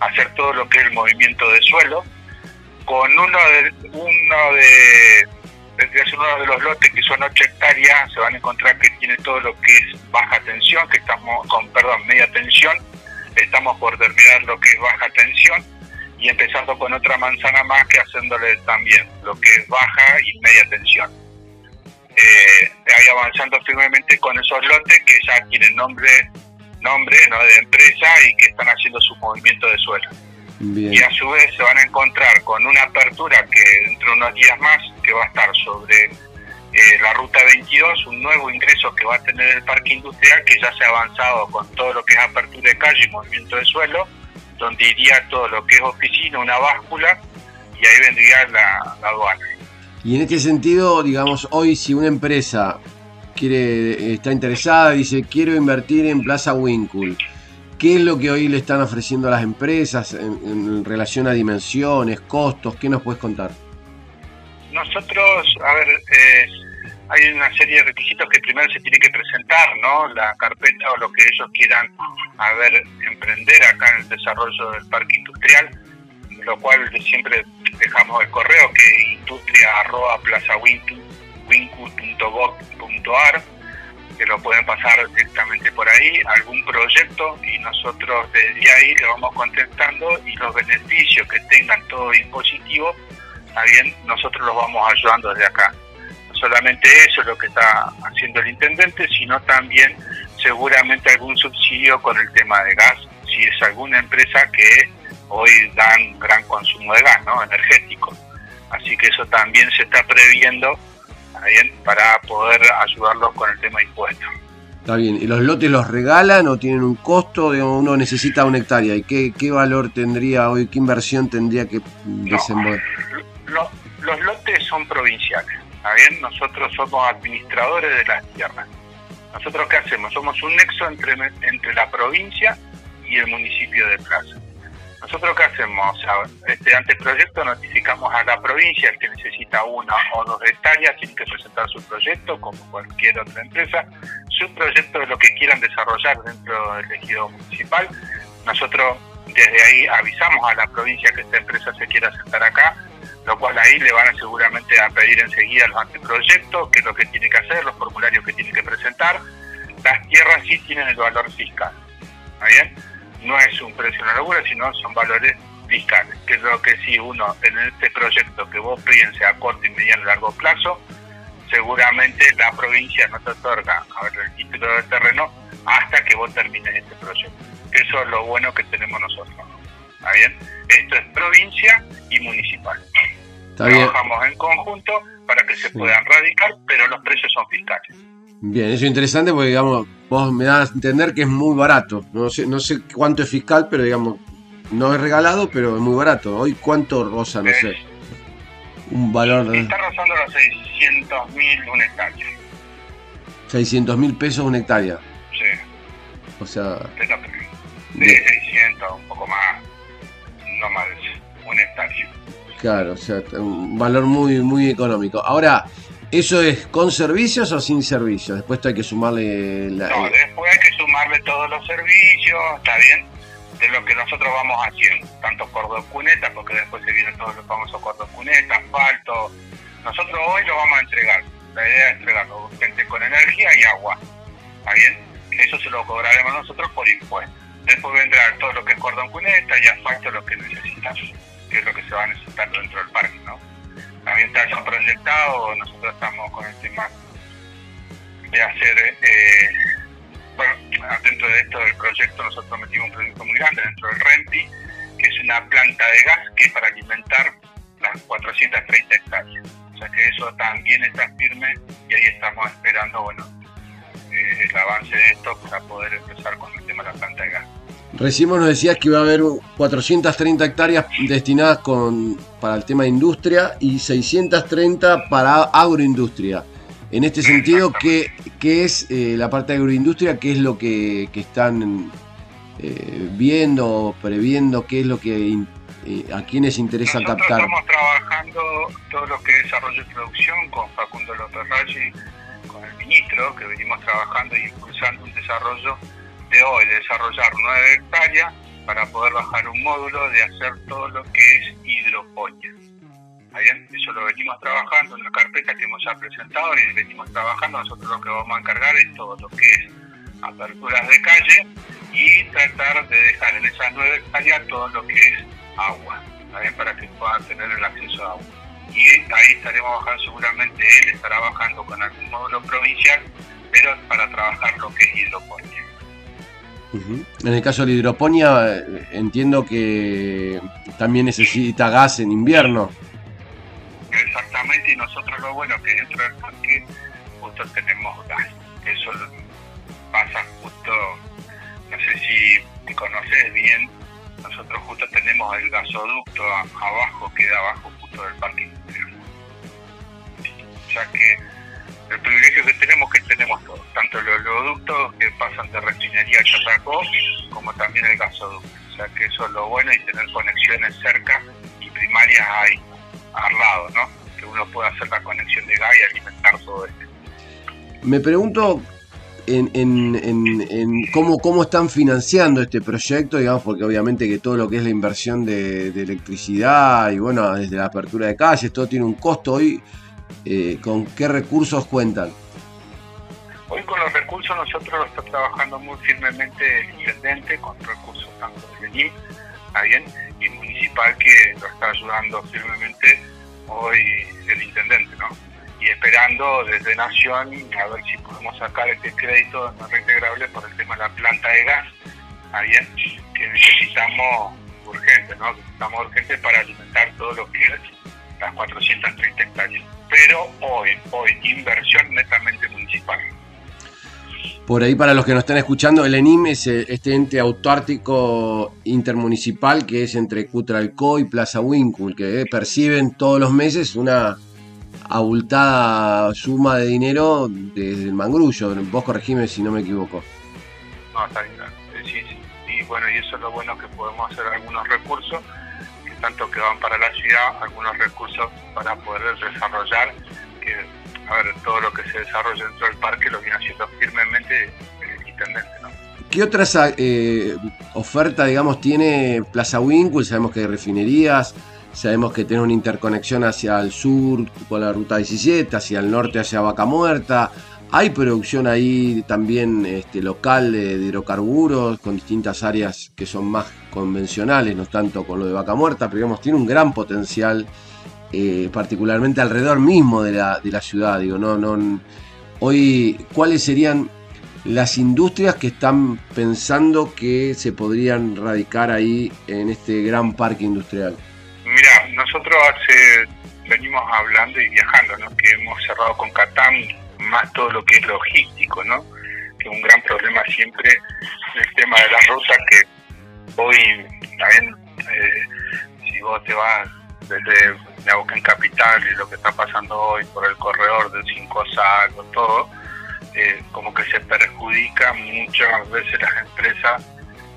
a hacer todo lo que es el movimiento de suelo, con uno de uno de uno de los lotes que son 8 hectáreas, se van a encontrar que tiene todo lo que es baja tensión, que estamos con, perdón, media tensión, estamos por terminar lo que es baja tensión y empezando con otra manzana más que haciéndole también lo que es baja y media tensión. Eh, ahí avanzando firmemente con esos lotes que ya tienen nombre nombre ¿no? de empresa y que están haciendo su movimiento de suelo. Y a su vez se van a encontrar con una apertura que dentro de unos días más, que va a estar sobre eh, la ruta 22, un nuevo ingreso que va a tener el parque industrial, que ya se ha avanzado con todo lo que es apertura de calle y movimiento de suelo, donde iría todo lo que es oficina, una báscula, y ahí vendría la, aduana. Y en este sentido, digamos, hoy si una empresa quiere está interesada, dice quiero invertir en Plaza Winkle, ¿qué es lo que hoy le están ofreciendo a las empresas en, relación a dimensiones, costos? ¿Qué nos puedes contar? Nosotros, a ver, eh, hay una serie de requisitos que primero se tiene que presentar, ¿no? La carpeta o lo que ellos quieran, a emprender acá en el desarrollo del parque industrial, lo cual siempre dejamos el correo que es industria.plazawinku.gov.ar que lo pueden pasar directamente por ahí, algún proyecto y nosotros desde ahí le vamos contestando y los beneficios que tengan todo impositivo, bien, nosotros los vamos ayudando desde acá solamente eso es lo que está haciendo el intendente, sino también seguramente algún subsidio con el tema de gas, si es alguna empresa que hoy dan gran consumo de gas, ¿no? Energético. Así que eso también se está previendo bien, para poder ayudarlos con el tema de impuestos. Está bien, ¿y los lotes los regalan o tienen un costo? uno necesita una hectárea. ¿Y qué, qué valor tendría hoy, qué inversión tendría que desenvolver? los lotes son provinciales bien? Nosotros somos administradores de las tierras. ¿Nosotros qué hacemos? Somos un nexo entre, entre la provincia y el municipio de Plaza. ¿Nosotros qué hacemos? O sea, este anteproyecto notificamos a la provincia el que necesita una o dos hectáreas, tiene que presentar su proyecto, como cualquier otra empresa, su proyecto de lo que quieran desarrollar dentro del ejido municipal. Nosotros desde ahí avisamos a la provincia que esta empresa se quiera sentar acá, lo cual ahí le van a seguramente a pedir enseguida los anteproyectos, qué es lo que tiene que hacer, los formularios que tiene que presentar. Las tierras sí tienen el valor fiscal, ¿está bien? No es un precio en la locura, sino son valores fiscales, que es lo que si uno en este proyecto que vos pienses a corto y mediano y largo plazo, seguramente la provincia no te otorga a ver, el título del terreno hasta que vos termines este proyecto. Eso es lo bueno que tenemos nosotros. ¿Está bien? Esto es provincia y municipal. Trabajamos en conjunto para que se puedan radicar, pero los precios son fiscales. Bien, eso es interesante porque, digamos, vos me das a entender que es muy barato. No sé, no sé cuánto es fiscal, pero, digamos, no es regalado, pero es muy barato. Hoy, ¿cuánto rosa? No sé. Un valor de... Está rozando los 600 mil un hectárea. 600 mil pesos una hectárea. Sí. O sea... De 600, un poco más, no más un hectárea. Claro, o sea, un valor muy, muy económico. Ahora, ¿eso es con servicios o sin servicios? Después hay que sumarle... La, no, después hay que sumarle todos los servicios, está bien, de lo que nosotros vamos haciendo, tanto cordos cuneta, porque después se vienen todos los famosos cordos cuneta, asfalto. Nosotros hoy lo vamos a entregar. La idea es entregarlo urgente con energía y agua. ¿Está bien? Eso se lo cobraremos nosotros por impuestos. Después vendrá todo lo que es cordón cuneta y asfalto, lo que necesitas, que es lo que se va a necesitar dentro del parque, ¿no? También está proyectado, nosotros estamos con el tema de hacer, eh, bueno, dentro de esto del proyecto nosotros metimos un proyecto muy grande dentro del RENTI, que es una planta de gas que es para alimentar las 430 hectáreas. O sea que eso también está firme y ahí estamos esperando, bueno, eh, el avance de esto para poder empezar con el tema de la planta de gas. Recién nos decías que iba a haber 430 hectáreas destinadas con, para el tema de industria y 630 para agroindustria. En este sentido, ¿qué, qué es eh, la parte de agroindustria? ¿Qué es lo que, que están eh, viendo, previendo? ¿Qué es lo que eh, a quienes interesa Nosotros captar? Estamos trabajando todo lo que es desarrollo y producción con Facundo López Raggi, que venimos trabajando y impulsando un desarrollo de hoy, de desarrollar nueve hectáreas para poder bajar un módulo de hacer todo lo que es hidroponía. Eso lo venimos trabajando en una carpeta que hemos ya presentado y venimos trabajando. Nosotros lo que vamos a encargar es todo lo que es aperturas de calle y tratar de dejar en esas nueve hectáreas todo lo que es agua. Para que puedan tener el acceso a agua. Y ahí estaremos bajando, seguramente él estará bajando con algún módulo provincial, pero para trabajar lo que es hidroponía. En el caso de la hidroponía, eh, entiendo que también necesita gas en invierno. Exactamente, y nosotros lo bueno que dentro del parque justo tenemos gas. Eso pasa justo, no sé si te conoces bien, nosotros justo tenemos el gasoducto abajo, queda abajo del parque industrial. Sea que el privilegio que tenemos es que tenemos todo, tanto los oleoductos que pasan de refinería a Chapacó, como también el gasoducto. O sea que eso es lo bueno y tener conexiones cerca y primarias ahí al lado, ¿no? Que uno pueda hacer la conexión de gas y alimentar todo esto. Me pregunto en, en- en- cómo, cómo están financiando este proyecto, digamos, porque obviamente que todo lo que es la inversión de, de electricidad y bueno, desde la apertura de calles, todo tiene un costo hoy. eh, ¿Con qué recursos cuentan? Hoy con los recursos nosotros lo está trabajando muy firmemente el intendente, con recursos tanto INIM, ¿está bien? Y municipal que lo está ayudando firmemente hoy el intendente, ¿no? Y esperando desde Nación a ver si podemos sacar este crédito no reintegrable por el tema de la planta de gas, ¿está bien? Que necesitamos urgente, ¿no? Necesitamos urgente para alimentar todo lo que es las 430 hectáreas. Pero hoy, hoy, inversión netamente municipal. Por ahí, para los que nos están escuchando, el ENIM es eh, este ente autártico intermunicipal que es entre Cutralcó y Plaza Winkle, que eh, perciben todos los meses una abultada suma de dinero desde el mangrullo. Vos corregime si no me equivoco. No, está bien. Sí, sí. Y bueno, y eso es lo bueno que podemos hacer algunos recursos, que tanto que van para la ciudad, algunos recursos para poder desarrollar, que a ver, todo lo que se desarrolla dentro del parque lo viene haciendo firmemente el intendente, ¿no? ¿Qué otras eh, ofertas, digamos, tiene Plaza Winkle? Sabemos que hay refinerías, sabemos que tiene una interconexión hacia el sur con la ruta 17, hacia el norte hacia Vaca Muerta. Hay producción ahí también este, local de, hidrocarburos con distintas áreas que son más convencionales, no tanto con lo de Vaca Muerta, pero digamos, tiene un gran potencial, eh, particularmente alrededor mismo de la, de la ciudad. Digo, no, no, hoy, ¿cuáles serían las industrias que están pensando que se podrían radicar ahí en este gran parque industrial? Mira, nosotros hace, venimos hablando y viajando, ¿no? Que hemos cerrado con Catán más todo lo que es logístico, ¿no? Que un gran problema siempre el tema de las rutas que hoy también eh, si vos te vas desde Neuquén Capital y lo que está pasando hoy por el corredor del Cinco Salvo, todo, eh, como que se perjudica muchas veces las empresas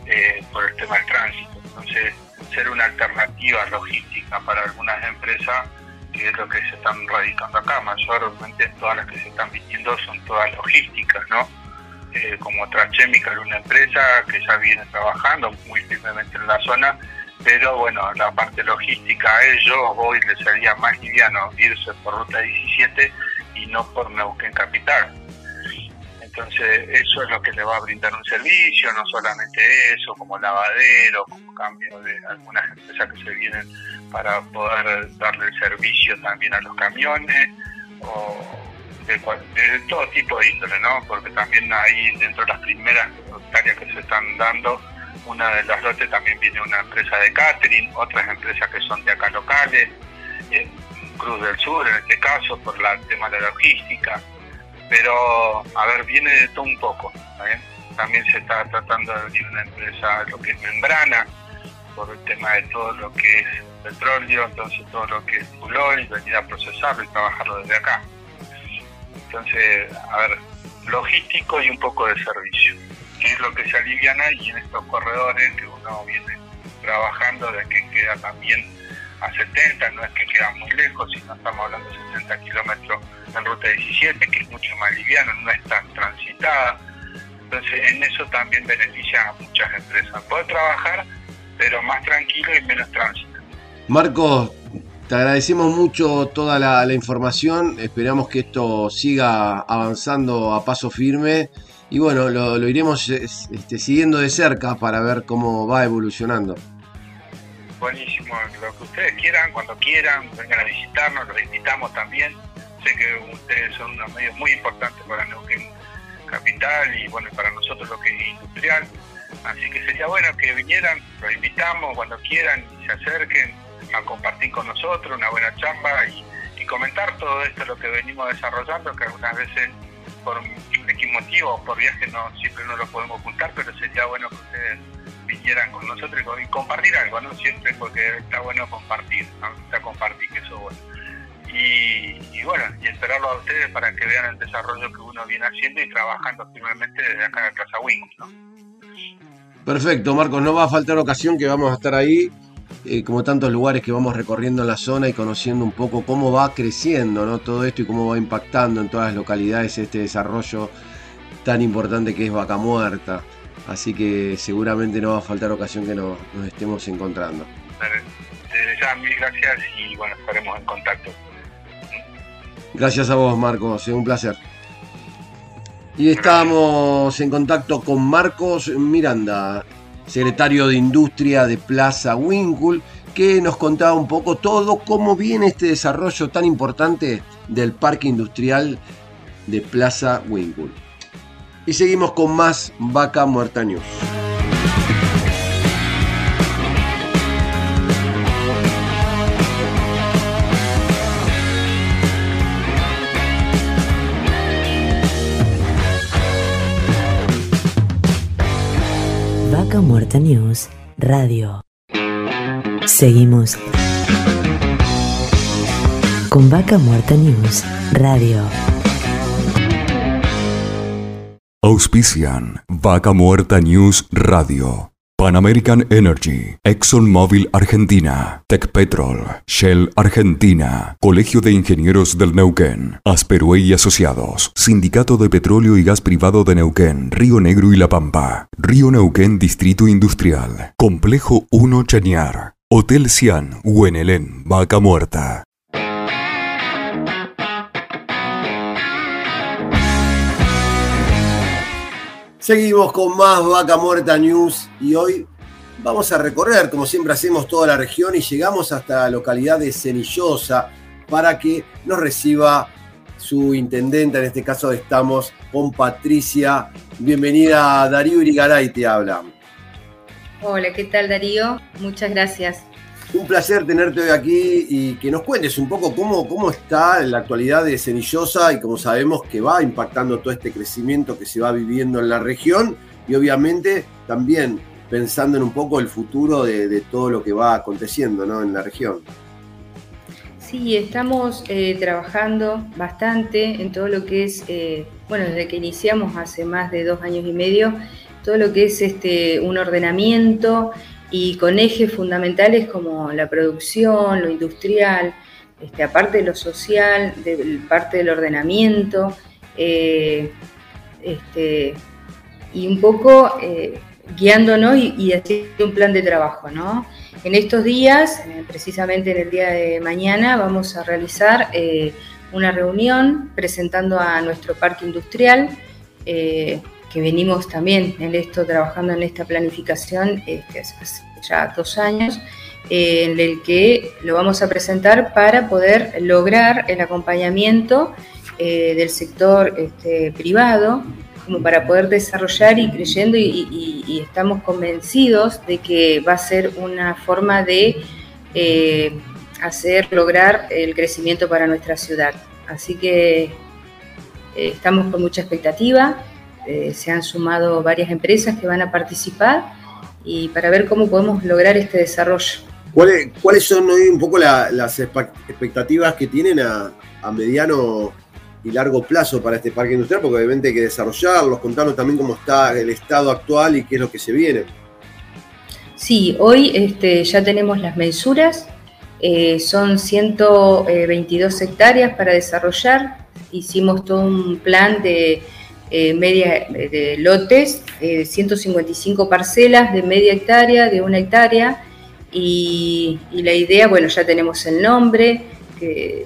eh, por el tema del tránsito. Entonces, ser una alternativa logística para algunas empresas, que es lo que se están radicando acá. Mayormente todas las que se están viniendo son todas logísticas, ¿no? Eh, como Trachemical, una empresa que ya viene trabajando muy firmemente en la zona, pero bueno, la parte logística a ellos hoy les sería más liviano irse por ruta 17 y no por Neuquén Capital. Entonces, eso es lo que le va a brindar un servicio, no solamente eso, como lavadero, como cambio de algunas empresas que se vienen para poder darle el servicio también a los camiones, o de, todo tipo de índole, ¿no? Porque también ahí dentro de las primeras áreas que se están dando, una de las lotes también viene una empresa de catering, otras empresas que son de acá locales, eh, Cruz del Sur en este caso, por el tema de la logística pero a ver, viene de todo un poco. También se está tratando de abrir una empresa, lo que es membrana, por el tema de todo lo que es petróleo, entonces todo lo que es y venir a procesarlo y trabajarlo desde acá. Entonces, a ver, logístico y un poco de servicio, que es lo que se aliviana y en estos corredores que uno viene trabajando de que queda también a 70, no es que queda muy lejos, sino estamos hablando de 60 kilómetros en ruta 17, que es mucho más liviano, no es tan transitada. Entonces, en eso también beneficia a muchas empresas. Poder trabajar, pero más tranquilo y menos tránsito. Marcos, te agradecemos mucho toda la, información. Esperamos que esto siga avanzando a paso firme. Y bueno, lo, iremos este, siguiendo de cerca para ver cómo va evolucionando. Buenísimo, lo que ustedes quieran, cuando quieran, vengan a visitarnos, los invitamos también sé que ustedes son unos medios muy importantes para Neuquén Capital y bueno, para nosotros lo que es industrial. Así que sería bueno que vinieran, los invitamos cuando quieran y se acerquen a compartir con nosotros una buena chamba y, comentar todo esto lo que venimos desarrollando, que algunas veces por X motivo por viaje no siempre no lo podemos ocultar, pero sería bueno que ustedes vinieran con nosotros y compartir algo, ¿no? Siempre porque está bueno compartir, ¿no? Está compartir, que eso es bueno y, bueno, y esperarlo a ustedes para que vean el desarrollo que uno viene haciendo y trabajando firmemente desde acá de Plaza Wing. Perfecto, Marcos, no va a faltar ocasión que vamos a estar ahí, eh, como tantos lugares que vamos recorriendo en la zona y conociendo un poco cómo va creciendo ¿no? todo esto y cómo va impactando en todas las localidades este desarrollo tan importante que es Vaca Muerta. Así que seguramente no va a faltar ocasión que nos, estemos encontrando. Desde ya, mil gracias y bueno, estaremos en contacto. Gracias a vos, Marcos, es un placer. Y estamos en contacto con Marcos Miranda, secretario de Industria de Plaza Winkle, que nos contaba un poco todo cómo viene este desarrollo tan importante del parque industrial de Plaza Winkle. Y seguimos con más Vaca Muerta News. Vaca Muerta News Radio. Seguimos con Vaca Muerta News Radio. Auspician Vaca Muerta News Radio. Pan American Energy, ExxonMobil Argentina, Petrol, Shell Argentina, Colegio de Ingenieros del Neuquén, Asperue y Asociados, Sindicato de Petróleo y Gas Privado de Neuquén, Río Negro y La Pampa, Río Neuquén Distrito Industrial, Complejo 1 Chañar, Hotel Cian, Huenelén, Vaca Muerta. Seguimos con más Vaca Muerta News y hoy vamos a recorrer, como siempre hacemos, toda la región y llegamos hasta la localidad de Cenillosa para que nos reciba su intendente. En este caso estamos con Patricia. Bienvenida, Darío Irigaray te habla. Hola, ¿qué tal Darío? Muchas gracias. Un placer tenerte hoy aquí y que nos cuentes un poco cómo, cómo está la actualidad de Cenillosa y cómo sabemos que va impactando todo este crecimiento que se va viviendo en la región y obviamente también pensando en un poco el futuro de, todo lo que va aconteciendo en la región. Sí, estamos eh, trabajando bastante en todo lo que es, eh, bueno, desde que iniciamos hace más de dos años y medio, todo lo que es este, un ordenamiento y con ejes fundamentales como la producción, lo industrial, este, aparte de lo social, de, parte del ordenamiento, eh, este, y un poco eh, guiándonos y, haciendo un plan de trabajo. ¿no? En estos días, eh, precisamente en el día de mañana, vamos a realizar una reunión presentando a nuestro parque industrial que venimos también en esto, trabajando en esta planificación este, hace ya dos años, en el que lo vamos a presentar para poder lograr el acompañamiento del sector este, privado como para poder desarrollar y creyendo y, estamos convencidos de que va a ser una forma de eh, hacer lograr el crecimiento para nuestra ciudad. Así que eh, estamos con mucha expectativa, eh, se han sumado varias empresas que van a participar y para ver cómo podemos lograr este desarrollo. ¿Cuáles, son hoy un poco las expectativas que tienen a, a mediano y largo plazo para este parque industrial, porque obviamente hay que desarrollarlos, contarnos también cómo está el estado actual y qué es lo que se viene. Sí, hoy este, ya tenemos las mensuras, eh, son 122 hectáreas para desarrollar, hicimos todo un plan de eh, media de lotes, 155 eh, parcelas de media hectárea, de una hectárea, y, la idea, bueno, ya tenemos el nombre,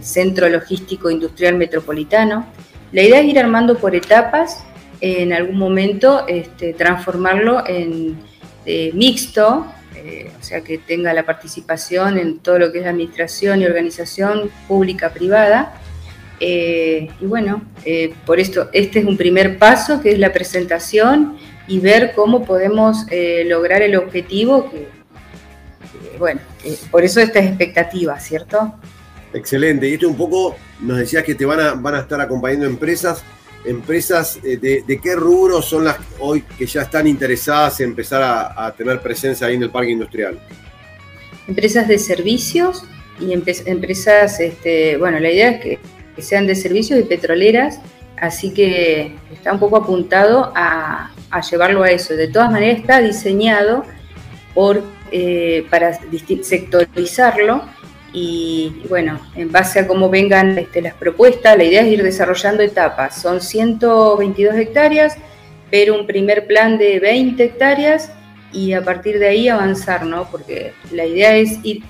Centro Logístico Industrial Metropolitano. La idea es ir armando por etapas, en algún momento este, transformarlo en eh, mixto, eh, o sea, que tenga la participación en todo lo que es administración y organización pública-privada. Eh, y bueno, por esto, este es un primer paso, que es la presentación y ver cómo podemos lograr el objetivo, que, bueno, por eso estas expectativas, ¿cierto? Excelente. Y esto un poco nos decías que te van a, van a estar acompañando empresas. ¿Empresas eh, de, qué rubro son las hoy que ya están interesadas en empezar a, tener presencia ahí en el parque industrial? Empresas de servicios y empresas, este, bueno, la idea es que, sean de servicios y petroleras, así que está un poco apuntado a, llevarlo a eso. De todas maneras está diseñado por, eh, para sectorizarlo y, bueno, en base a cómo vengan este, las propuestas, la idea es ir desarrollando etapas. Son 122 hectáreas, pero un primer plan de 20 hectáreas y a partir de ahí avanzar, ¿no? Porque la idea es ir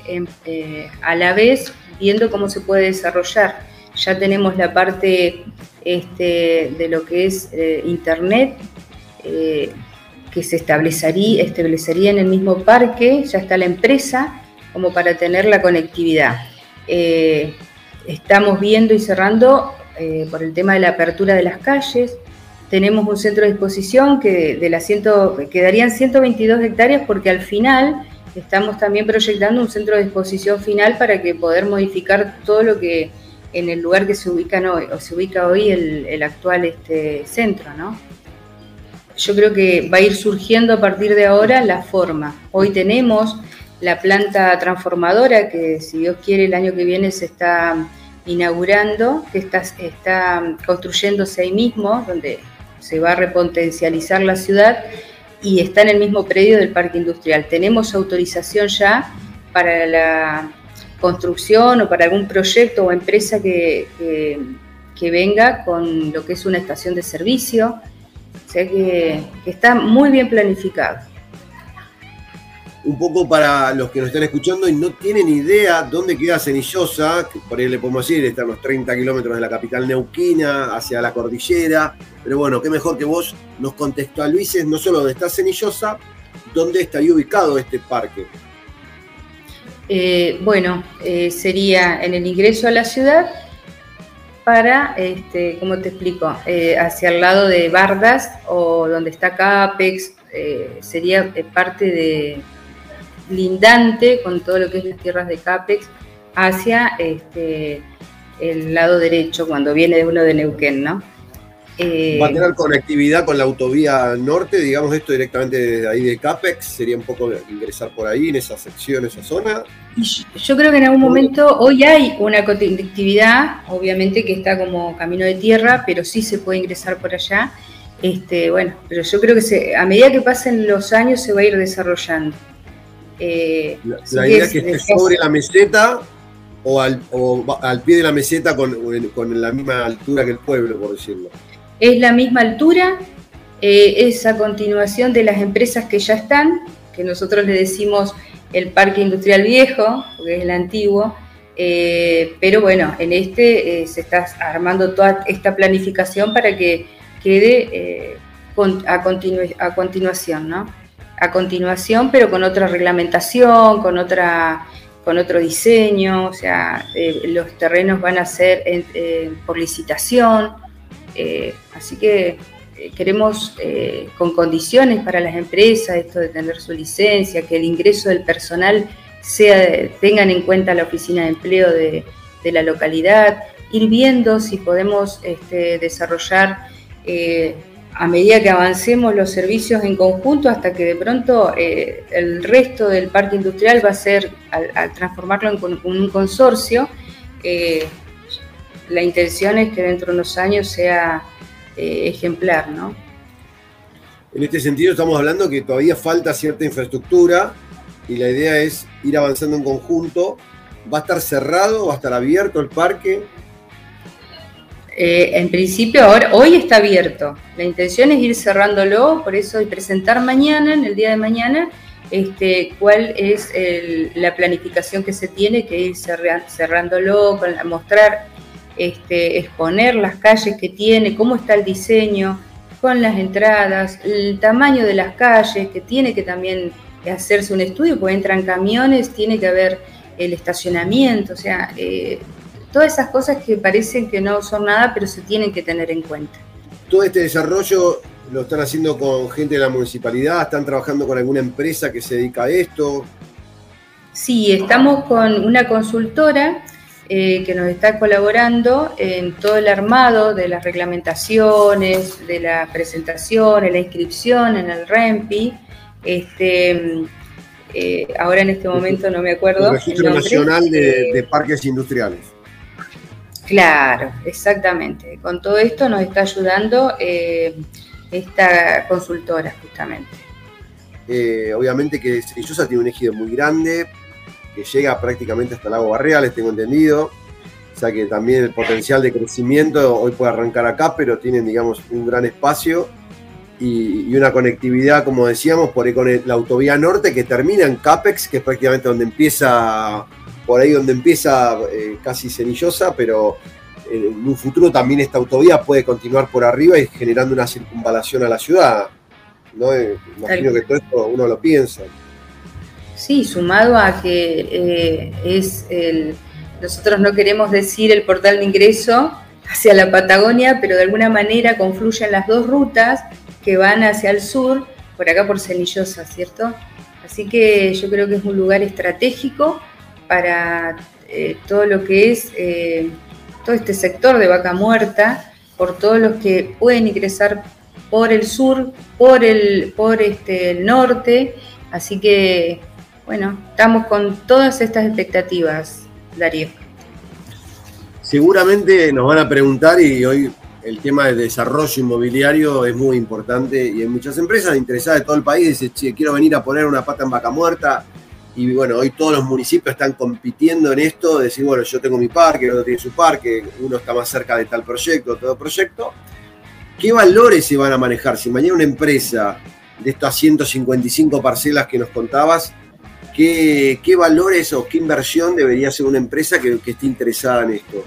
eh, a la vez viendo cómo se puede desarrollar. Ya tenemos la parte este, de lo que es eh, Internet, eh, que se establecería, establecería en el mismo parque, ya está la empresa, como para tener la conectividad. Eh, estamos viendo y cerrando por el tema de la apertura de las calles. Tenemos un centro de disposición que de las ciento, quedarían 122 hectáreas porque al final estamos también proyectando un centro de disposición final para que poder modificar todo lo que en el lugar que se ubica hoy, o se ubica hoy el, actual este, centro, ¿no? Yo creo que va a ir surgiendo a partir de ahora la forma. Hoy tenemos la planta transformadora que si Dios quiere el año que viene se está inaugurando, que está, está construyéndose ahí mismo, donde se va a repotencializar la ciudad y está en el mismo predio del parque industrial. Tenemos autorización ya para la construcción o para algún proyecto o empresa que, que, venga con lo que es una estación de servicio. O sea que está muy bien planificado un poco para los que nos están escuchando y no tienen idea dónde queda Cenillosa, que por ahí le podemos decir, está a unos 30 kilómetros de la capital neuquina, hacia la cordillera, pero bueno, qué mejor que vos nos contextualices no solo dónde está Cenillosa, dónde estaría ubicado este parque. Eh, bueno, eh, sería en el ingreso a la ciudad para, este, ¿cómo te explico? Eh, hacia el lado de Bardas o donde está Capex, sería parte de, lindante con todo lo que es las tierras de CAPEX hacia este, el lado derecho cuando viene uno de Neuquén, ¿no? Eh, ¿Va a tener conectividad con la autovía norte, digamos esto directamente desde ahí de CAPEX? ¿Sería un poco ingresar por ahí, en esa sección, esa zona? Yo creo que en algún momento, hoy hay una conectividad, obviamente que está como camino de tierra, pero sí se puede ingresar por allá. Este, bueno, pero yo creo que a medida que pasen los años se va a ir desarrollando. Eh, la, idea es que esté sobre la meseta o al, pie de la meseta con, la misma altura que el pueblo, por decirlo. Es la misma altura, eh, es a continuación de las empresas que ya están, que nosotros le decimos el parque industrial viejo, porque es el antiguo, eh, pero bueno, en este se está armando toda esta planificación para que quede a, continuación, ¿no? A continuación, pero con otra reglamentación, con otra con otro diseño, o sea, los terrenos van a ser por licitación, así que eh, queremos eh, con condiciones para las empresas, esto de tener su licencia, que el ingreso del personal sea, tengan en cuenta la oficina de empleo de, la localidad, ir viendo si podemos este, desarrollar eh, a medida que avancemos los servicios en conjunto hasta que de pronto el resto del parque industrial va a ser, al, transformarlo en, un consorcio, la intención es que dentro de unos años sea eh, ejemplar, ¿no? En este sentido estamos hablando que todavía falta cierta infraestructura y la idea es ir avanzando en conjunto. ¿Va a estar cerrado? ¿Va a estar abierto el parque? Eh, en principio, ahora, hoy está abierto. La intención es ir cerrándolo, por eso y presentar mañana, en el día de mañana, este, cuál es la planificación que se tiene que ir cerrándolo, mostrar este, exponer las calles que tiene, cómo está el diseño, con las entradas, el tamaño de las calles, que tiene que también hacerse un estudio, porque entran camiones, tiene que haber el estacionamiento, o sea, eh, todas esas cosas que parecen que no son nada, pero se tienen que tener en cuenta. Todo este desarrollo lo están haciendo con gente de la municipalidad, están trabajando con alguna empresa que se dedica a esto. Sí, estamos con una consultora eh, que nos está colaborando en todo el armado de las reglamentaciones, de la presentación, en la inscripción, en el REMPI. Este, eh, ahora en este momento no me acuerdo. El Registro Nacional de, Parques Industriales. Claro, exactamente. Con todo esto nos está ayudando eh, esta consultora justamente. obviamente que Cerillosa tiene un ejido muy grande, que llega prácticamente hasta el Lago Barreales, tengo entendido. O sea que también el potencial de crecimiento hoy puede arrancar acá, pero tienen, digamos, un gran espacio y, una conectividad, como decíamos, por ahí con la autovía norte que termina en Capex, que es prácticamente donde empieza, por ahí donde empieza eh, casi cenillosa, pero en un futuro también esta autovía puede continuar por arriba y generando una circunvalación a la ciudad. ¿no? Eh, imagino que todo esto uno lo piensa. Sí, sumado a que eh, es el, nosotros no queremos decir el portal de ingreso hacia la Patagonia, pero de alguna manera confluyen las dos rutas que van hacia el sur, por acá por Cenillosa, ¿cierto? Así que yo creo que es un lugar estratégico para eh, todo lo que es eh, todo este sector de vaca muerta, por todos los que pueden ingresar por el sur, por el, por este, el norte, así que bueno, estamos con todas estas expectativas, Darío. Seguramente nos van a preguntar y hoy el tema del desarrollo inmobiliario es muy importante y hay muchas empresas interesadas de todo el país dicen, che, quiero venir a poner una pata en vaca muerta y bueno, hoy todos los municipios están compitiendo en esto, decir, bueno, yo tengo mi parque, el otro tiene su parque, uno está más cerca de tal proyecto, todo proyecto. ¿Qué valores se van a manejar? Si mañana una empresa de estas 155 parcelas que nos contabas ¿Qué, valores o qué inversión debería hacer una empresa que, esté interesada en esto?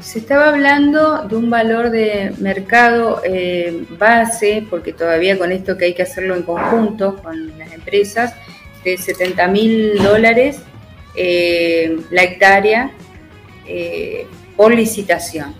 Se estaba hablando de un valor de mercado eh, base, porque todavía con esto que hay que hacerlo en conjunto con las empresas, de 70 mil dólares eh, la hectárea eh, por licitación.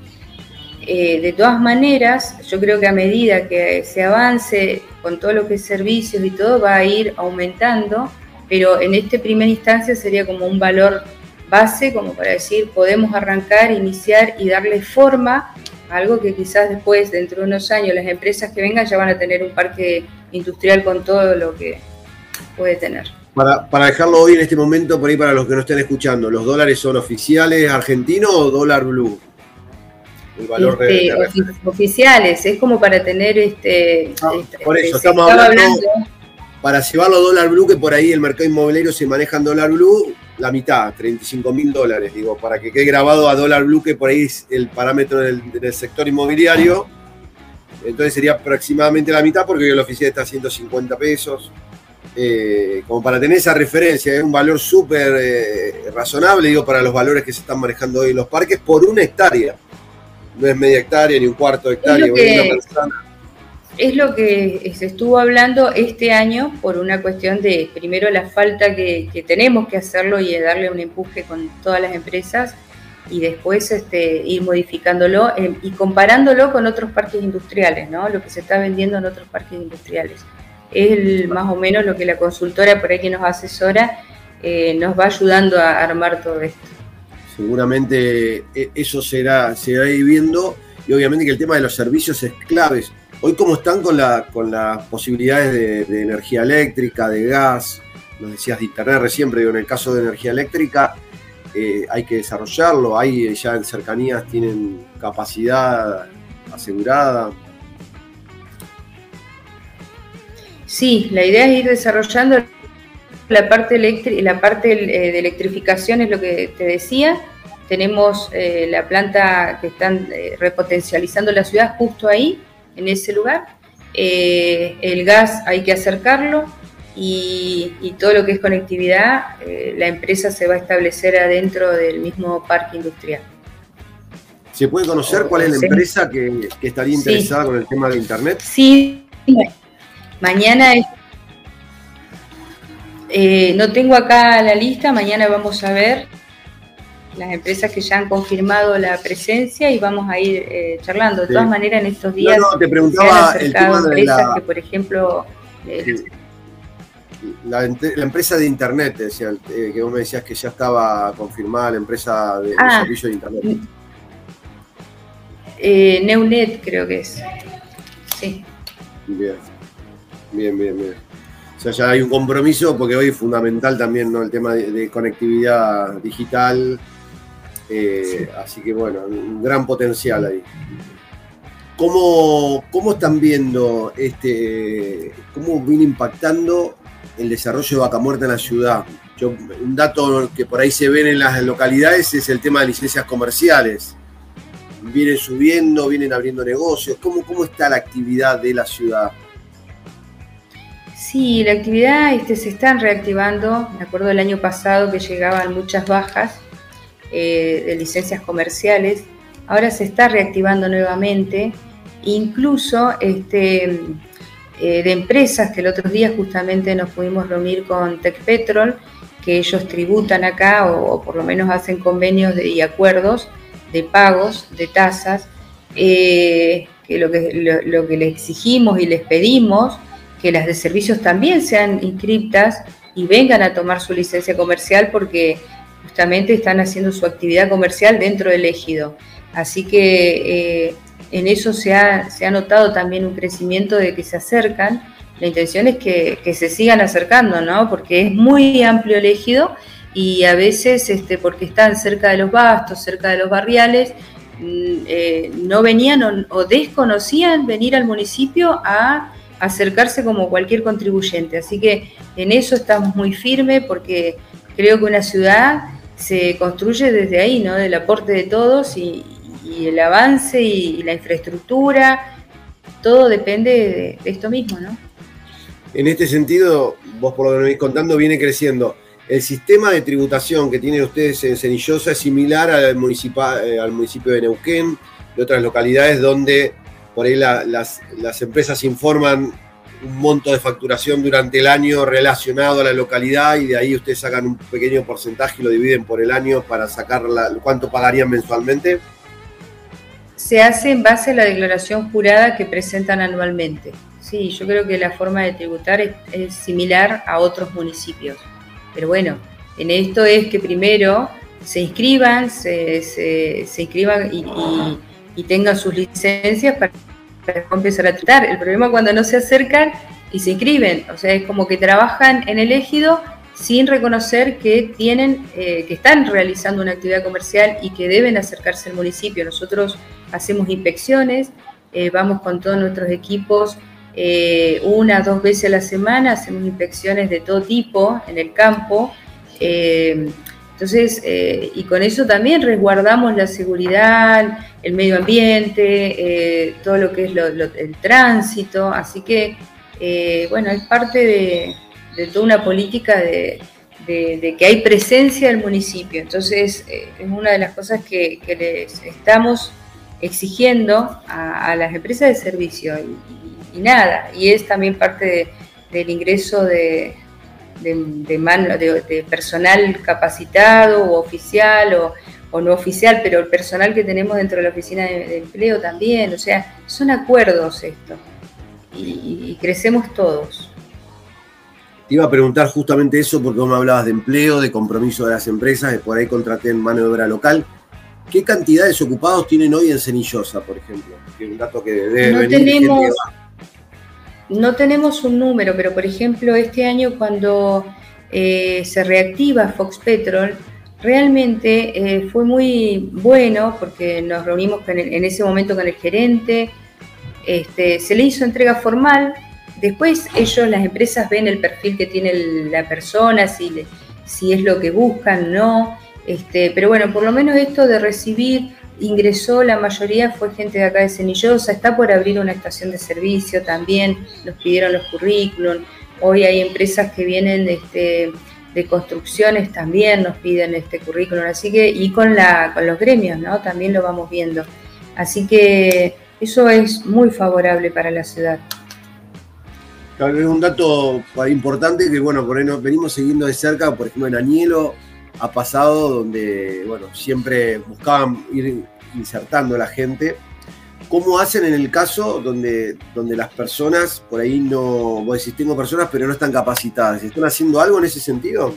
De todas maneras, yo creo que a medida que se avance con todo lo que es servicios y todo, va a ir aumentando, pero en esta primera instancia sería como un valor base, como para decir, podemos arrancar, iniciar y darle forma a algo que quizás después, dentro de unos años, las empresas que vengan ya van a tener un parque industrial con todo lo que puede tener. Para, para dejarlo hoy en este momento, por ahí para los que no estén escuchando, ¿los dólares son oficiales argentinos o dólar blue? Valor de, este, oficiales, es como para tener este, ah, este por eso estamos hablando, para llevarlo dólar blue, que por ahí el mercado inmobiliario se maneja en dólar blue, la mitad, 35 mil dólares, digo, para que quede grabado a dólar blue, que por ahí es el parámetro del, sector inmobiliario. Entonces sería aproximadamente la mitad, porque hoy el oficial está a 150 pesos. Eh, como para tener esa referencia, es un valor súper eh, razonable, digo, para los valores que se están manejando hoy en los parques por una hectárea. No es media hectárea ni un cuarto de hectárea, es lo que, Es lo que se estuvo hablando este año por una cuestión de, primero, la falta que, tenemos que hacerlo y darle un empuje con todas las empresas y después este, ir modificándolo eh, y comparándolo con otros parques industriales, ¿no? Lo que se está vendiendo en otros parques industriales. Es más o menos lo que la consultora por ahí que nos asesora eh, nos va ayudando a armar todo esto. Seguramente eh, eso será, se va a ir viendo y obviamente que el tema de los servicios es clave. Hoy cómo están con, la, con las posibilidades de, energía eléctrica, de gas, nos decías de internet recién, pero en el caso de energía eléctrica eh, hay que desarrollarlo, hay ya en cercanías tienen capacidad asegurada. Sí, la idea es ir desarrollando la parte, la parte eh, de electrificación, es lo que te decía. Tenemos eh, la planta que están repotencializando la ciudad justo ahí, en ese lugar. el gas hay que acercarlo, y, todo lo que es conectividad, eh, la empresa se va a establecer adentro del mismo parque industrial. ¿Se puede conocer cuál es la empresa que, estaría interesada con el tema de Internet? Sí, mañana eh, no tengo acá la lista, mañana vamos a ver las empresas que ya han confirmado la presencia y vamos a ir eh, charlando. De todas maneras, en estos días no, te preguntaba el tema de la... que, por ejemplo, la, empresa de internet, decía, eh, que vos me decías que ya estaba confirmada la empresa de, ah, servicio de internet. Eh, Neunet creo que es. Sí. Bien, bien, bien, bien. O sea, ya hay un compromiso porque hoy es fundamental también ¿no? el tema de, conectividad digital. Eh, así que bueno, un gran potencial ahí. ¿Cómo, ¿Cómo, están viendo este, cómo viene impactando el desarrollo de vaca muerta en la ciudad. un dato que por ahí se ven en las localidades es el tema de licencias comerciales. Vienen subiendo, vienen abriendo negocios. ¿Cómo, cómo está la actividad de la ciudad? Sí, la actividad este, se están reactivando. Me acuerdo del año pasado que llegaban muchas bajas eh, de licencias comerciales. Ahora se está reactivando nuevamente. Incluso este, eh, de empresas que el otro día justamente nos pudimos reunir con Tecpetrol, que ellos tributan acá o, por lo menos hacen convenios y acuerdos de pagos, de tasas, eh, que, lo que lo, que les exigimos y les pedimos, que las de servicios también sean inscriptas y vengan a tomar su licencia comercial porque justamente están haciendo su actividad comercial dentro del ejido. Así que eh, en eso se ha, se ha notado también un crecimiento de que se acercan. La intención es que, se sigan acercando, ¿no? Porque es muy amplio elegido y a veces, este, porque están cerca de los bastos, cerca de los barriales, mm, eh, no venían o, desconocían venir al municipio a acercarse como cualquier contribuyente. Así que en eso estamos muy firmes porque creo que una ciudad se construye desde ahí, ¿no? Del aporte de todos y, el avance y, la infraestructura, todo depende de, esto mismo, ¿no? En este sentido, vos por lo que me vais contando, viene creciendo. El sistema de tributación que tienen ustedes en Cenillosa es similar al, eh, al municipio de Neuquén, de otras localidades donde por ahí las, las empresas informan un monto de facturación durante el año relacionado a la localidad y de ahí ustedes sacan un pequeño porcentaje y lo dividen por el año para sacar la, cuánto pagarían mensualmente se hace en base a la declaración jurada que presentan anualmente. Sí, yo creo que la forma de tributar es, similar a otros municipios. Pero bueno, en esto es que primero se inscriban, se, inscriban y, tengan sus licencias para, para empezar a tributar. El problema es cuando no se acercan y se inscriben. O sea, es como que trabajan en el ejido sin reconocer que tienen, eh, que están realizando una actividad comercial y que deben acercarse al municipio. Nosotros hacemos inspecciones, eh, vamos con todos nuestros equipos eh, una, dos veces a la semana, hacemos inspecciones de todo tipo en el campo. Entonces, y con eso también resguardamos la seguridad, el medio ambiente, todo lo que es el tránsito. Así que, bueno, es parte de de toda una política de, que hay presencia del municipio. Entonces, eh, es una de las cosas que, les estamos exigiendo a, las empresas de servicio y, nada, y es también parte del ingreso de, de, de, personal capacitado o oficial o, no oficial, pero el personal que tenemos dentro de la oficina de, empleo también, o sea, son acuerdos esto y, crecemos todos. Te iba a preguntar justamente eso porque vos me hablabas de empleo, de compromiso de las empresas, de por ahí contraté en mano de obra local. ¿Qué cantidad de ocupados tienen hoy en Cenillosa, por ejemplo? Que un dato que debe no tenemos, no tenemos un número, pero por ejemplo, este año cuando eh, se reactiva Fox Petrol, realmente eh, fue muy bueno porque nos reunimos en ese momento con el gerente, este, se le hizo entrega formal, después ellos, las empresas ven el perfil que tiene la persona, si, si es lo que buscan, no, este, pero bueno, por lo menos esto de recibir ingresó, la mayoría fue gente de acá de Cenillosa, está por abrir una estación de servicio también, nos pidieron los currículum, hoy hay empresas que vienen este, de construcciones también nos piden este currículum, así que, y con, la, con los gremios, ¿no? También lo vamos viendo. Así que eso es muy favorable para la ciudad. Claro, es un dato importante que, bueno, por ahí nos venimos siguiendo de cerca, por ejemplo, en Anielo, ha pasado donde, bueno, siempre buscaban ir insertando a la gente. ¿Cómo hacen en el caso donde, donde las personas, por ahí no, vos decís, tengo personas pero no están capacitadas? ¿Están haciendo algo en ese sentido?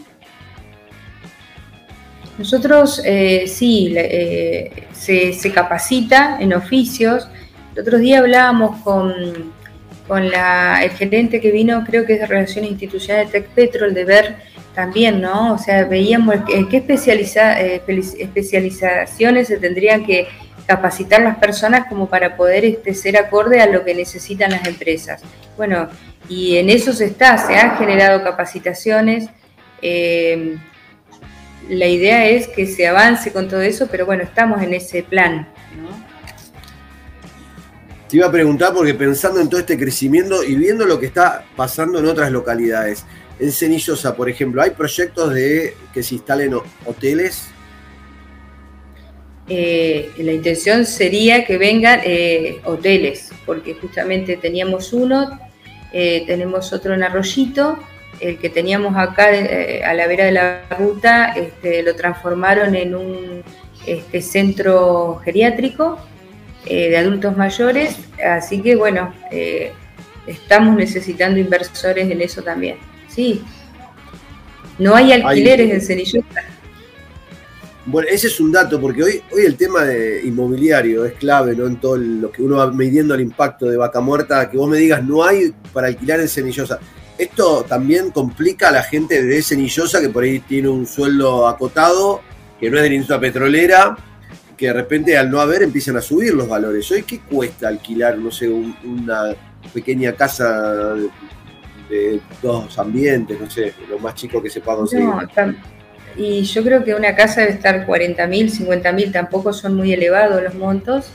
Nosotros eh, sí, eh, se, capacita en oficios. El otro día hablábamos con, con la, el gerente que vino, creo que es de Relaciones Institucionales de TecPetrol, de ver también, ¿no? O sea, veíamos en qué especializa, eh, especializaciones se tendrían que capacitar las personas como para poder este, ser acorde a lo que necesitan las empresas. Bueno, y en eso se está, se han generado capacitaciones. Eh, la idea es que se avance con todo eso, pero bueno, estamos en ese plan. ¿no? Te iba a preguntar porque pensando en todo este crecimiento y viendo lo que está pasando en otras localidades, en Cenillosa, por ejemplo, ¿hay proyectos de que se instalen hoteles? Eh, la intención sería que vengan eh, hoteles, porque justamente teníamos uno, eh, tenemos otro en Arroyito, el que teníamos acá a la vera de la ruta este, lo transformaron en un este, centro geriátrico de adultos mayores, así que bueno, estamos necesitando inversores en eso también. Sí. No hay alquileres en Cenillosa. Bueno, ese es un dato, porque hoy, hoy el tema de inmobiliario es clave, ¿no? En todo lo que uno va midiendo el impacto de vaca muerta, que vos me digas, no hay para alquilar en Cenillosa. Esto también complica a la gente de Cenillosa, que por ahí tiene un sueldo acotado, que no es de la industria petrolera, que de repente al no haber empiezan a subir los valores. Hoy, ¿qué cuesta alquilar, no sé, una pequeña casa dos ambientes, no sé, lo más chico que se pueda conseguir. y yo creo que una casa debe estar 40 mil, 50 mil, tampoco son muy elevados los montos.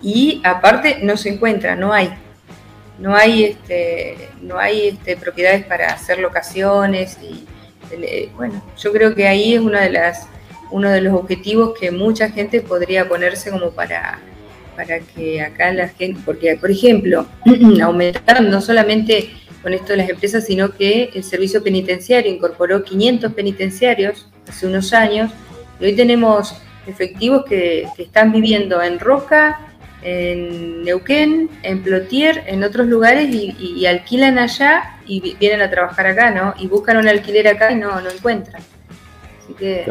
Y aparte no se encuentra, no hay. No hay, este, no hay este, propiedades para hacer locaciones. Y, eh, bueno, yo creo que ahí es una de las, uno de los objetivos que mucha gente podría ponerse como para, para que acá la gente, porque por ejemplo, aumentar no solamente con esto de las empresas, sino que el servicio penitenciario incorporó 500 penitenciarios hace unos años y hoy tenemos efectivos que, están viviendo en Roca, en Neuquén, en Plotier, en otros lugares y, alquilan allá y vienen a trabajar acá, ¿no? Y buscan un alquiler acá y no, no encuentran. Así que...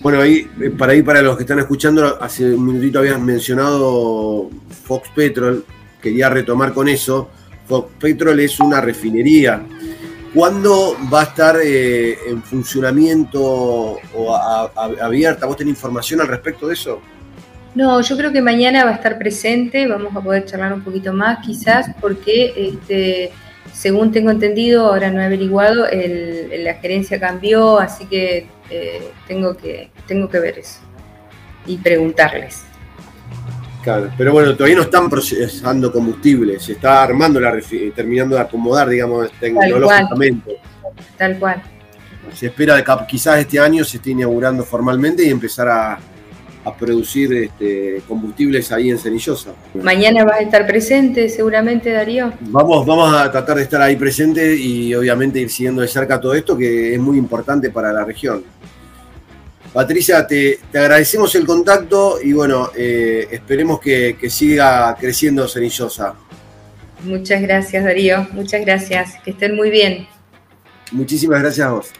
Bueno, ahí, eh, para ir para los que están escuchando, hace un minutito habías mencionado Fox Petrol, quería retomar con eso. Petrol es una refinería. ¿Cuándo va a estar eh, en funcionamiento o abierta? ¿Vos tenés información al respecto de eso? No, yo creo que mañana va a estar presente, vamos a poder charlar un poquito más quizás, porque este, según tengo entendido, ahora no he averiguado, la gerencia cambió, así que eh, tengo, que tengo que ver eso y preguntarles pero bueno, todavía no están procesando combustible, se está armando la terminando de acomodar, digamos, tecnológicamente. Tal cual. Se espera que quizás este año se esté inaugurando formalmente y empezar a, producir este, combustibles ahí en Cenillosa. Mañana vas a estar presente seguramente, Darío. Vamos, vamos a tratar de estar ahí presente y obviamente ir siguiendo de cerca todo esto que es muy importante para la región. Patricia, te, agradecemos el contacto y bueno, eh, esperemos que, que siga creciendo Cenillosa. Muchas gracias, Darío. Muchas gracias. Que estén muy bien. Muchísimas gracias a vos.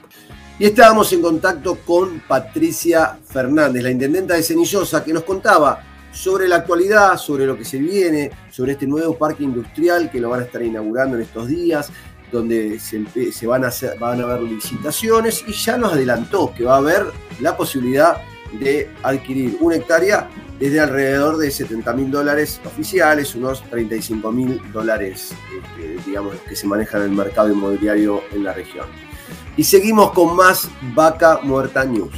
Y estábamos en contacto con Patricia Fernández, la intendenta de Cenillosa, que nos contaba sobre la actualidad, sobre lo que se viene, sobre este nuevo parque industrial que lo van a estar inaugurando en estos días, donde se, van, a hacer, haber licitaciones y ya nos adelantó que va a haber la posibilidad de adquirir una hectárea desde alrededor de 70 mil dólares oficiales, unos 35 mil dólares, este, digamos, que se manejan en el mercado inmobiliario en la región. Y seguimos con más Vaca Muerta News.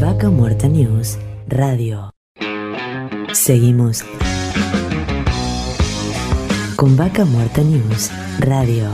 Vaca Muerta News Radio. Seguimos con Vaca Muerta News Radio.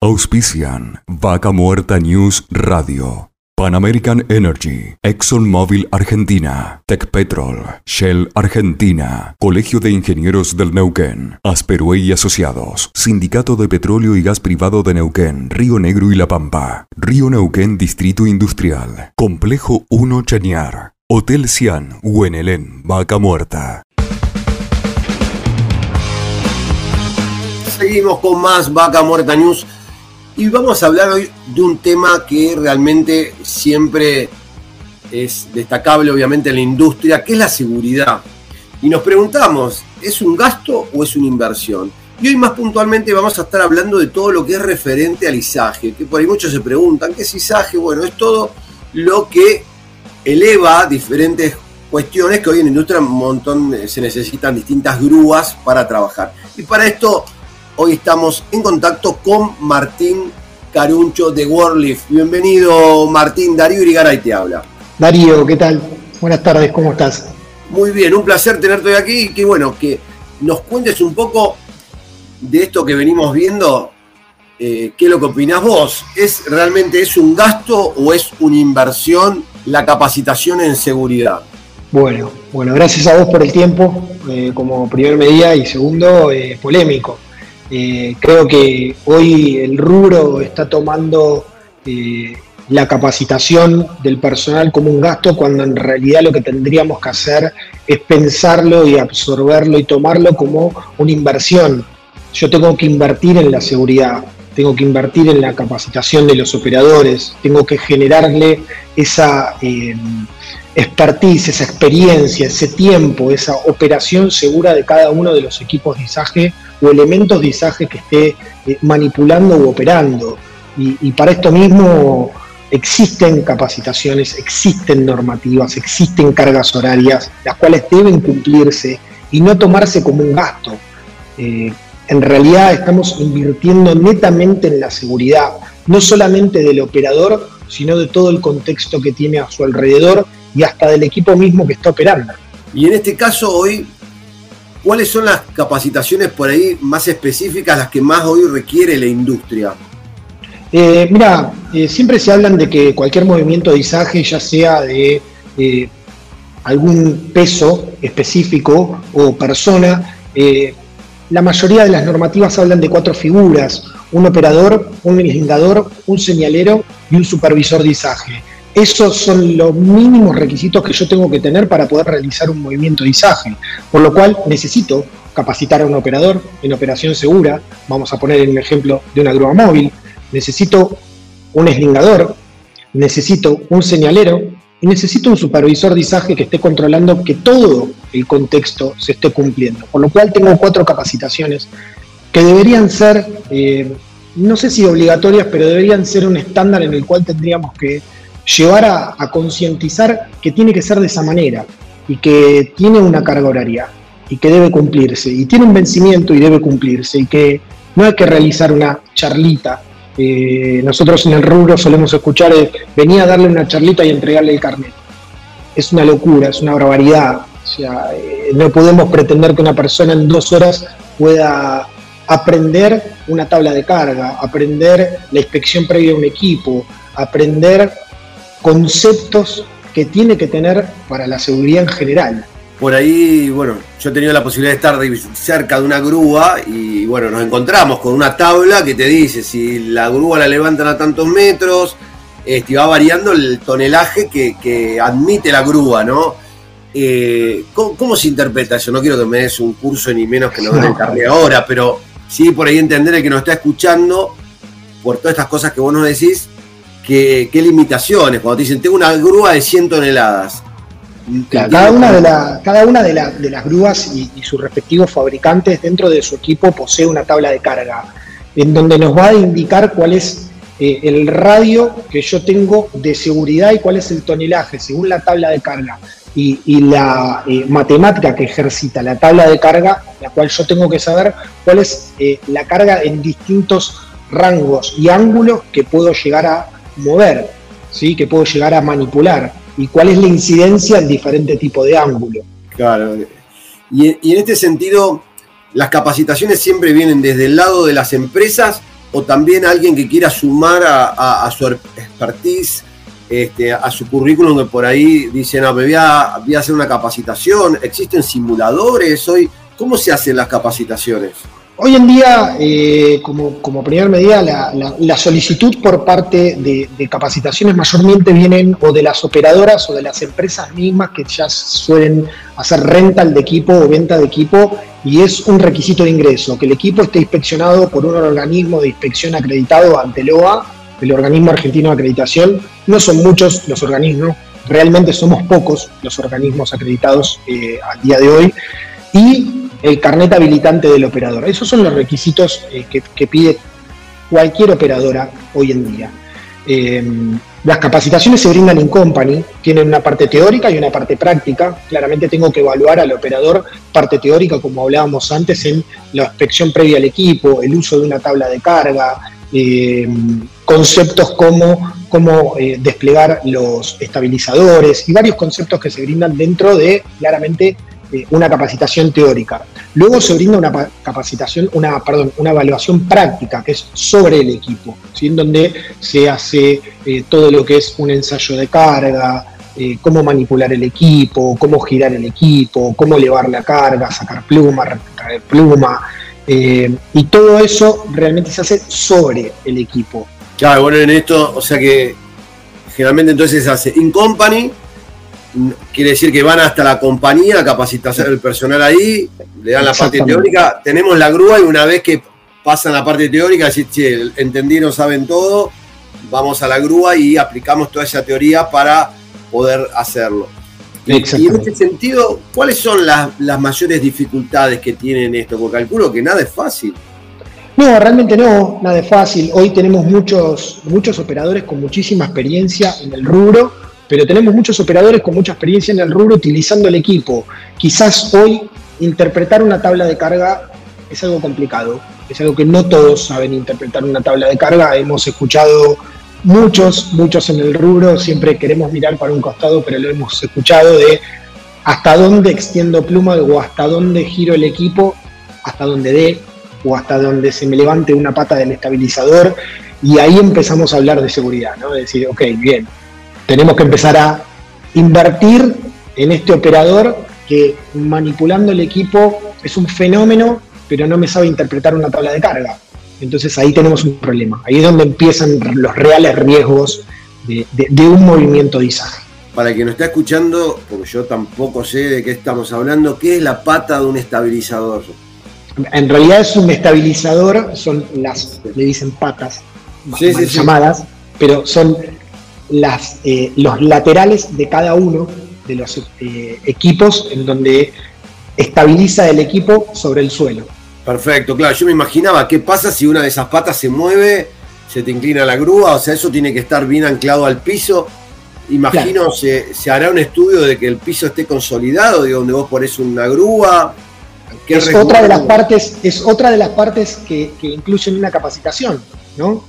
Auspician Vaca Muerta News Radio. Pan American Energy, ExxonMobil Argentina, Petrol, Shell Argentina, Colegio de Ingenieros del Neuquén, Asperue y Asociados, Sindicato de Petróleo y Gas Privado de Neuquén, Río Negro y La Pampa, Río Neuquén Distrito Industrial, Complejo 1 Chañar, Hotel Cian, Huenelén, Vaca Muerta. Seguimos con más Vaca Muerta News y vamos a hablar hoy de un tema que realmente siempre es destacable, obviamente, en la industria, que es la seguridad. Y nos preguntamos, ¿es un gasto o es una inversión? Y hoy más puntualmente vamos a estar hablando de todo lo que es referente al ISAGE, que por ahí muchos se preguntan, ¿qué es ISAGE? Bueno, es todo lo que eleva diferentes cuestiones que hoy en la industria un montón eh, se necesitan distintas grúas para trabajar. Y para esto Hoy estamos en contacto con Martín Caruncho de Worldlift. Bienvenido Martín, Darío Irigaray te habla. Darío, ¿qué tal? Buenas tardes, ¿cómo estás? Muy bien, un placer tenerte hoy aquí y que bueno, que nos cuentes un poco de esto que venimos viendo. Eh, ¿Qué es lo que opinás vos? ¿Es realmente es un gasto o es una inversión la capacitación en seguridad? Bueno, bueno, gracias a vos por el tiempo eh, como primer medida y segundo, eh, polémico. Eh, creo que hoy el rubro está tomando eh, la capacitación del personal como un gasto cuando en realidad lo que tendríamos que hacer es pensarlo y absorberlo y tomarlo como una inversión. Yo tengo que invertir en la seguridad, tengo que invertir en la capacitación de los operadores, tengo que generarle esa eh, expertise, esa experiencia, ese tiempo, esa operación segura de cada uno de los equipos de ISAGE o elementos de ISAGE que esté eh, manipulando u operando. Y, para esto mismo existen capacitaciones, existen normativas, existen cargas horarias, las cuales deben cumplirse y no tomarse como un gasto. Eh, en realidad estamos invirtiendo netamente en la seguridad, no solamente del operador, sino de todo el contexto que tiene a su alrededor y hasta del equipo mismo que está operando. Y en este caso hoy ¿Cuáles son las capacitaciones por ahí más específicas, las que más hoy requiere la industria? Eh, mira, eh, siempre se hablan de que cualquier movimiento de izaje, ya sea de eh, algún peso específico o persona, la mayoría de las normativas hablan de cuatro figuras, un operador, un legislador, un señalero y un supervisor de izaje. Esos son los mínimos requisitos que yo tengo que tener para poder realizar un movimiento de izaje, por lo cual necesito capacitar a un operador en operación segura, vamos a poner el ejemplo de una grúa móvil, necesito un eslingador, necesito un señalero y necesito un supervisor de izaje que esté controlando que todo el contexto se esté cumpliendo. Por lo cual tengo cuatro capacitaciones que deberían ser, eh, no sé si obligatorias, pero deberían ser un estándar en el cual tendríamos que llevar a, concientizar que tiene que ser de esa manera y que tiene una carga horaria y que debe cumplirse y tiene un vencimiento y debe cumplirse y que no hay que realizar una charlita. Eh, nosotros en el rubro solemos escuchar, eh, venía a darle una charlita y entregarle el carnet. Es una locura, es una barbaridad. O sea, eh, no podemos pretender que una persona en dos horas pueda aprender una tabla de carga, aprender la inspección previa de un equipo, aprender conceptos que tiene que tener para la seguridad en general. Por ahí, bueno, yo he tenido la posibilidad de estar cerca de una grúa y bueno, nos encontramos con una tabla que te dice si la grúa la levantan a tantos metros, este, va variando el tonelaje que, admite la grúa, ¿no? Eh, ¿cómo, se interpreta eso? No quiero que me des un curso ni menos que lo den el ahora, pero sí por ahí entender el que nos está escuchando, por todas estas cosas que vos nos decís, qué limitaciones. Cuando te dicen, tengo una grúa de 100 toneladas. cada, una de cada una de, las grúas y, sus respectivos fabricantes dentro de su equipo posee una tabla de carga, en donde nos va a indicar cuál es eh, el radio que yo tengo de seguridad y cuál es el tonelaje según la tabla de carga y, la eh, matemática que ejercita la tabla de carga, la cual yo tengo que saber cuál es eh, la carga en distintos rangos y ángulos que puedo llegar a mover, ¿sí? que puedo llegar a manipular y cuál es la incidencia en diferente tipo de ángulo. Claro. Y, en este sentido, las capacitaciones siempre vienen desde el lado de las empresas o también alguien que quiera sumar a su expertise este, a su currículum que por ahí dicen, no, me voy a, hacer una capacitación, existen simuladores hoy, ¿cómo se hacen las capacitaciones? Hoy en día, eh, como, como, primera medida, la, solicitud por parte de, capacitaciones mayormente vienen o de las operadoras o de las empresas mismas que ya suelen hacer rental de equipo o venta de equipo y es un requisito de ingreso, que el equipo esté inspeccionado por un organismo de inspección acreditado ante el OA el organismo argentino de acreditación. No son muchos los organismos, realmente somos pocos los organismos acreditados eh, al día de hoy. Y el carnet habilitante del operador. Esos son los requisitos eh, que, pide cualquier operadora hoy en día. Em, las capacitaciones se brindan en company, tienen una parte teórica y una parte práctica. Claramente tengo que evaluar al operador parte teórica, como hablábamos antes, en la inspección previa al equipo, el uso de una tabla de carga, eh, conceptos como eh, desplegar los estabilizadores y varios conceptos que se brindan dentro de claramente eh, una capacitación teórica. Luego se brinda una capacitación, una, perdón, una evaluación práctica que es sobre el equipo, en donde se hace todo lo que es un ensayo de carga, cómo manipular el equipo, cómo girar el equipo, cómo elevar la carga, sacar pluma, retraer pluma, eh, y todo eso realmente se hace sobre el equipo. Claro, bueno, en esto, o sea que generalmente entonces se hace in company, quiere decir que van hasta la compañía a capacitar personal ahí, le dan la parte teórica, tenemos la grúa y una vez que pasan la parte teórica, decir, che, entendí, no saben todo, vamos a la grúa y aplicamos toda esa teoría para poder hacerlo. Y en este sentido, ¿cuáles son las, mayores dificultades que tienen esto? Porque calculo que nada es fácil. No, realmente no, nada es fácil. Hoy tenemos muchos, muchos operadores con muchísima experiencia en el rubro, pero tenemos muchos operadores con mucha experiencia en el rubro utilizando el equipo. Quizás hoy interpretar una tabla de carga es algo complicado, es algo que no todos saben interpretar una tabla de carga. Hemos escuchado muchos, muchos en el rubro siempre queremos mirar para un costado, pero lo hemos escuchado de hasta dónde extiendo pluma o hasta dónde giro el equipo, hasta dónde dé o hasta dónde se me levante una pata del estabilizador y ahí empezamos a hablar de seguridad, ¿no? De decir, ok, bien, tenemos que empezar a invertir en este operador que manipulando el equipo es un fenómeno, pero no me sabe interpretar una tabla de carga. Entonces ahí tenemos un problema. Ahí es donde empiezan los reales riesgos de, un movimiento de izaje. Para quien no está escuchando, porque yo tampoco sé de qué estamos hablando, ¿qué es la pata de un estabilizador? En realidad es un estabilizador, son las, le dicen patas llamadas, pero son las, eh, los laterales de cada uno de los eh, equipos en donde estabiliza el equipo sobre el suelo. Perfecto, claro. Yo me imaginaba qué pasa si una de esas patas se mueve, se te inclina la grúa, o sea, eso tiene que estar bien anclado al piso. Imagino se, se, hará un estudio de que el piso esté consolidado, de donde vos pones una grúa. Es otra de las partes, es otra de las partes que, incluyen una capacitación, ¿no?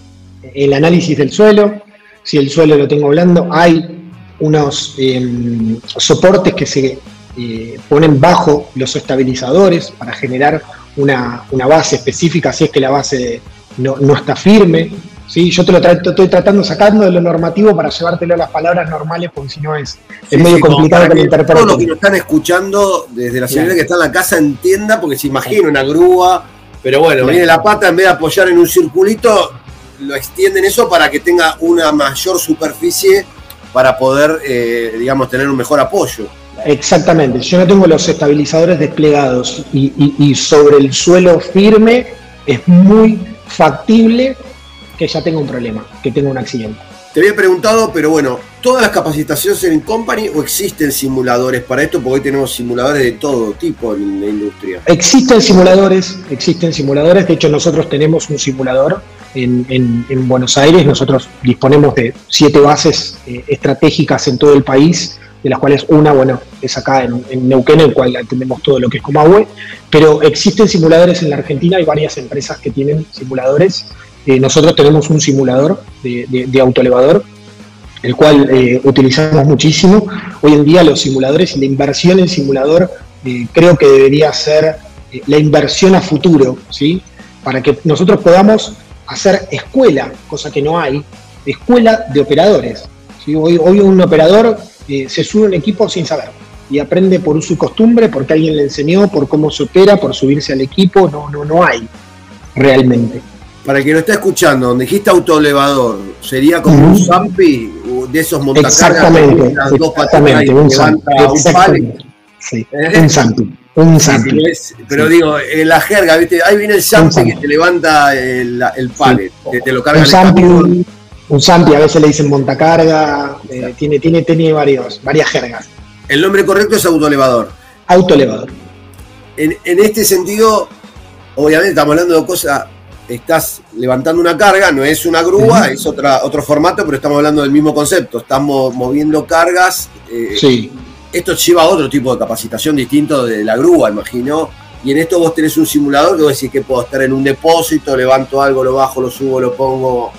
El análisis del suelo, si el suelo lo tengo blando, hay unos em, soportes que se eh, ponen bajo los estabilizadores para generar una, base específica si es que la base no, está firme. ¿sí? Yo te lo estoy tratando sacando de lo normativo para llevártelo a las palabras normales, porque si no es, medio complicado que, lo Todos los que nos están escuchando desde la señora que está en la casa entienda, porque se imagina una grúa, pero bueno, viene la pata, en vez de apoyar en un circulito, lo extienden eso para que tenga una mayor superficie para poder, eh, digamos, tener un mejor apoyo. Exactamente, yo no tengo los estabilizadores desplegados y, sobre el suelo firme es muy factible que ya tenga un problema, que tenga un accidente. Te había preguntado, pero bueno, ¿todas las capacitaciones en Company o existen simuladores para esto? Porque hoy tenemos simuladores de todo tipo en la industria. Existen simuladores, existen simuladores. De hecho, nosotros tenemos un simulador en, Buenos Aires. Nosotros disponemos de siete bases eh, estratégicas en todo el país de las cuales una, bueno, es acá en, Neuquén, en el cual atendemos todo lo que es Comahue, pero existen simuladores en la Argentina, hay varias empresas que tienen simuladores. Eh, nosotros tenemos un simulador de, de, autoelevador, el cual eh, utilizamos muchísimo. Hoy en día los simuladores y la inversión en simulador eh, creo que debería ser la inversión a futuro, ¿sí? Para que nosotros podamos hacer escuela, cosa que no hay, escuela de operadores. Hoy, hoy un operador eh, se sube un equipo sin saber y aprende por uso y costumbre, porque alguien le enseñó, por cómo se opera, por subirse al equipo, no, no, no hay realmente. Para el que lo está escuchando, donde dijiste autoelevador, ¿sería como un Zampi de esos montacargas? Exactamente, exactamente, un Zampi. Sí, ¿Eh? un Zampi. Un Zampi. pero digo, en la jerga, ¿viste? Ahí viene el Zampi que te levanta el, el palet, te lo carga un Zampi, un Zampi, a veces le dicen montacarga, eh, tiene, tiene, tiene varios, varias jergas. El nombre correcto es autoelevador. Autoelevador. En, en este sentido, obviamente estamos hablando de cosas, estás levantando una carga, no es una grúa, es otra, otro formato, pero estamos hablando del mismo concepto, estamos moviendo cargas. Eh, sí. Esto lleva a otro tipo de capacitación distinto de la grúa, imagino. Y en esto vos tenés un simulador que vos decís que puedo estar en un depósito, levanto algo, lo bajo, lo subo, lo pongo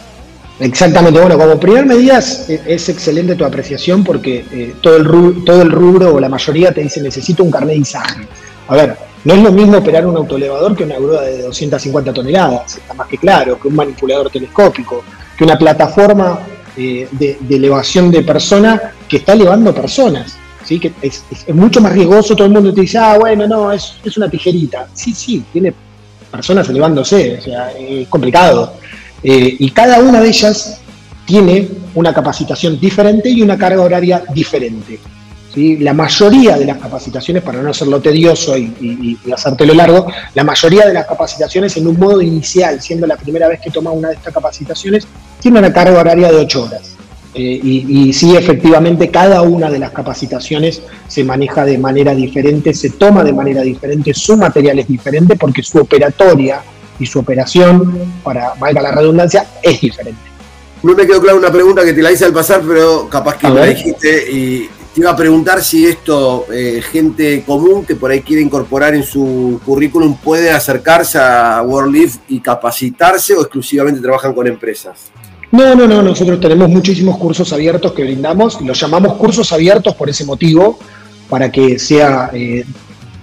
Exactamente, bueno, como primer medida es, excelente tu apreciación porque eh, todo, el rubro, todo el rubro o la mayoría te dice necesito un carnet de izaje. A ver, no es lo mismo operar un autoelevador que una grúa de 250 toneladas, está más que claro, que un manipulador telescópico, que una plataforma eh, de, elevación de persona que está elevando personas. ¿Sí? que es, mucho más riesgoso, todo el mundo te dice, ah, bueno, no, es, es una tijerita. Sí, sí, tiene personas elevándose, o sea, es complicado. Eh, y cada una de ellas tiene una capacitación diferente y una carga horaria diferente. ¿sí? La mayoría de las capacitaciones, para no hacerlo tedioso y, hacértelo largo, la mayoría de las capacitaciones en un modo inicial, siendo la primera vez que toma una de estas capacitaciones, tiene una carga horaria de 8 horas. Eh, y, y, sí, efectivamente, cada una de las capacitaciones se maneja de manera diferente, se toma de manera diferente, su material es diferente porque su operatoria y su operación, para valga la redundancia, es diferente. No me quedó clara una pregunta que te la hice al pasar, pero capaz que la dijiste y te iba a preguntar si esto, eh, gente común que por ahí quiere incorporar en su currículum, puede acercarse a WorldLeaf y capacitarse o exclusivamente trabajan con empresas. No, no, no, nosotros tenemos muchísimos cursos abiertos que brindamos, los llamamos cursos abiertos por ese motivo, para que sea eh,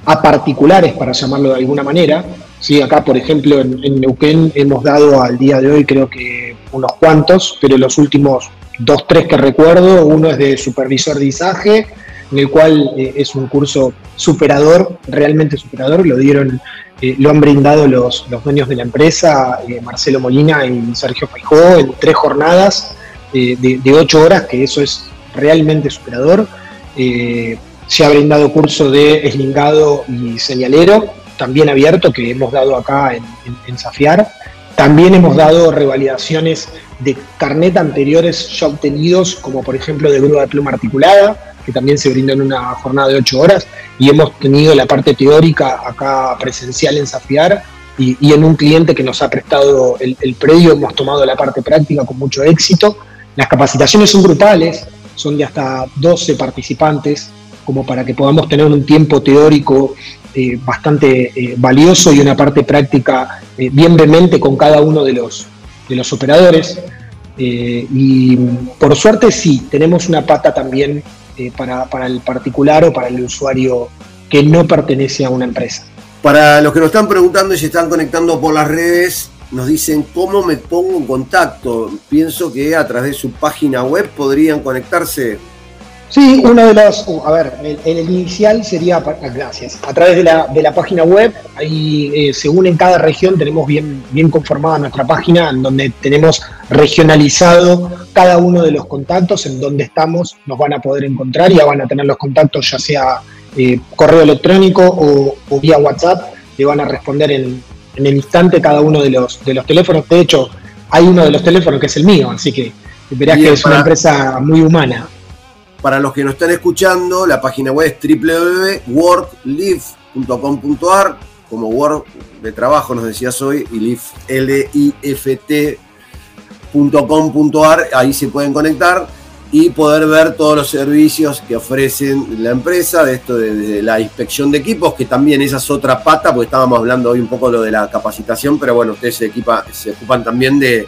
a particulares, para llamarlo de alguna manera. Sí, acá, por ejemplo, en, Neuquén hemos dado al día de hoy creo que unos cuantos, pero los últimos dos, tres que recuerdo, uno es de supervisor de izaje, en el cual eh, es un curso superador, realmente superador, lo dieron, eh, lo han brindado los, dueños de la empresa, eh, Marcelo Molina y Sergio Paijó, en tres jornadas de, de, ocho horas, que eso es realmente superador. se ha brindado curso de eslingado y señalero, también abierto que hemos dado acá en, en, Safiar. También hemos dado revalidaciones de carnet anteriores ya obtenidos, como por ejemplo de grúa de pluma articulada, que también se brinda en una jornada de ocho horas, y hemos tenido la parte teórica acá presencial en Safiar, y, en un cliente que nos ha prestado el, predio hemos tomado la parte práctica con mucho éxito. Las capacitaciones son grupales, son de hasta 12 participantes, como para que podamos tener un tiempo teórico eh, bastante eh, valioso y una parte práctica eh, bien vehemente con cada uno de los, de los operadores. y por suerte sí, tenemos una pata también para, para, el particular o para el usuario que no pertenece a una empresa. Para los que nos están preguntando y se están conectando por las redes, nos dicen cómo me pongo en contacto. Pienso que a través de su página web podrían conectarse. Sí, uno de los, uh, a ver, el, el inicial sería, ah, gracias, a través de la, de la página web, ahí eh, según en cada región tenemos bien, bien conformada nuestra página, en donde tenemos regionalizado cada uno de los contactos, en donde estamos, nos van a poder encontrar y ya van a tener los contactos, ya sea eh, correo electrónico o, o vía WhatsApp, le van a responder en, en el instante cada uno de los, de los teléfonos. De hecho, hay uno de los teléfonos que es el mío, así que verás que es una empresa muy humana. Para los que nos están escuchando, la página web es www.worklift.com.ar, como Work de trabajo nos decías hoy, y Lift, L-I-F-T.com.ar, ahí se pueden conectar y poder ver todos los servicios que ofrecen la empresa, de esto de, de la inspección de equipos, que también esa es otra pata, porque estábamos hablando hoy un poco lo de la capacitación, pero bueno, ustedes se, equipa- se ocupan también de,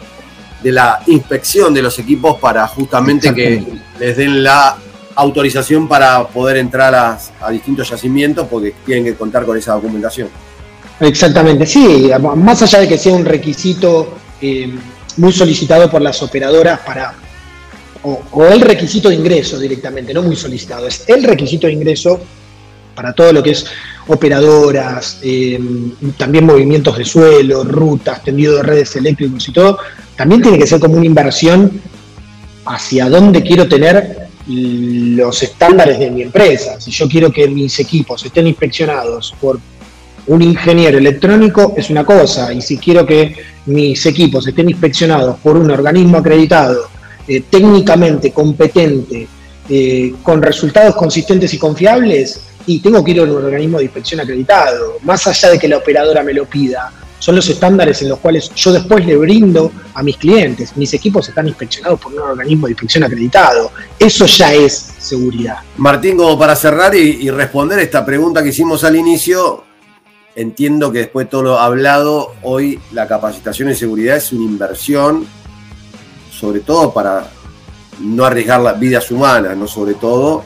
de la inspección de los equipos para justamente que les den la autorización para poder entrar a, distintos yacimientos porque tienen que contar con esa documentación. Exactamente, sí, más allá de que sea un requisito eh, muy solicitado por las operadoras para, o, o el requisito de ingreso directamente, no muy solicitado, es el requisito de ingreso para todo lo que es operadoras, eh, también movimientos de suelo, rutas, tendido de redes eléctricos y todo, también tiene que ser como una inversión hacia dónde quiero tener los estándares de mi empresa. Si yo quiero que mis equipos estén inspeccionados por un ingeniero electrónico es una cosa, y si quiero que mis equipos estén inspeccionados por un organismo acreditado, eh, técnicamente competente, eh, con resultados consistentes y confiables, y tengo que ir a un organismo de inspección acreditado, más allá de que la operadora me lo pida. Son los estándares en los cuales yo después le brindo a mis clientes. Mis equipos están inspeccionados por un organismo de inspección acreditado. Eso ya es seguridad. Martín, como para cerrar y, y responder esta pregunta que hicimos al inicio, entiendo que después de todo lo hablado, hoy la capacitación en seguridad es una inversión, sobre todo para no arriesgar las vidas humanas, no sobre todo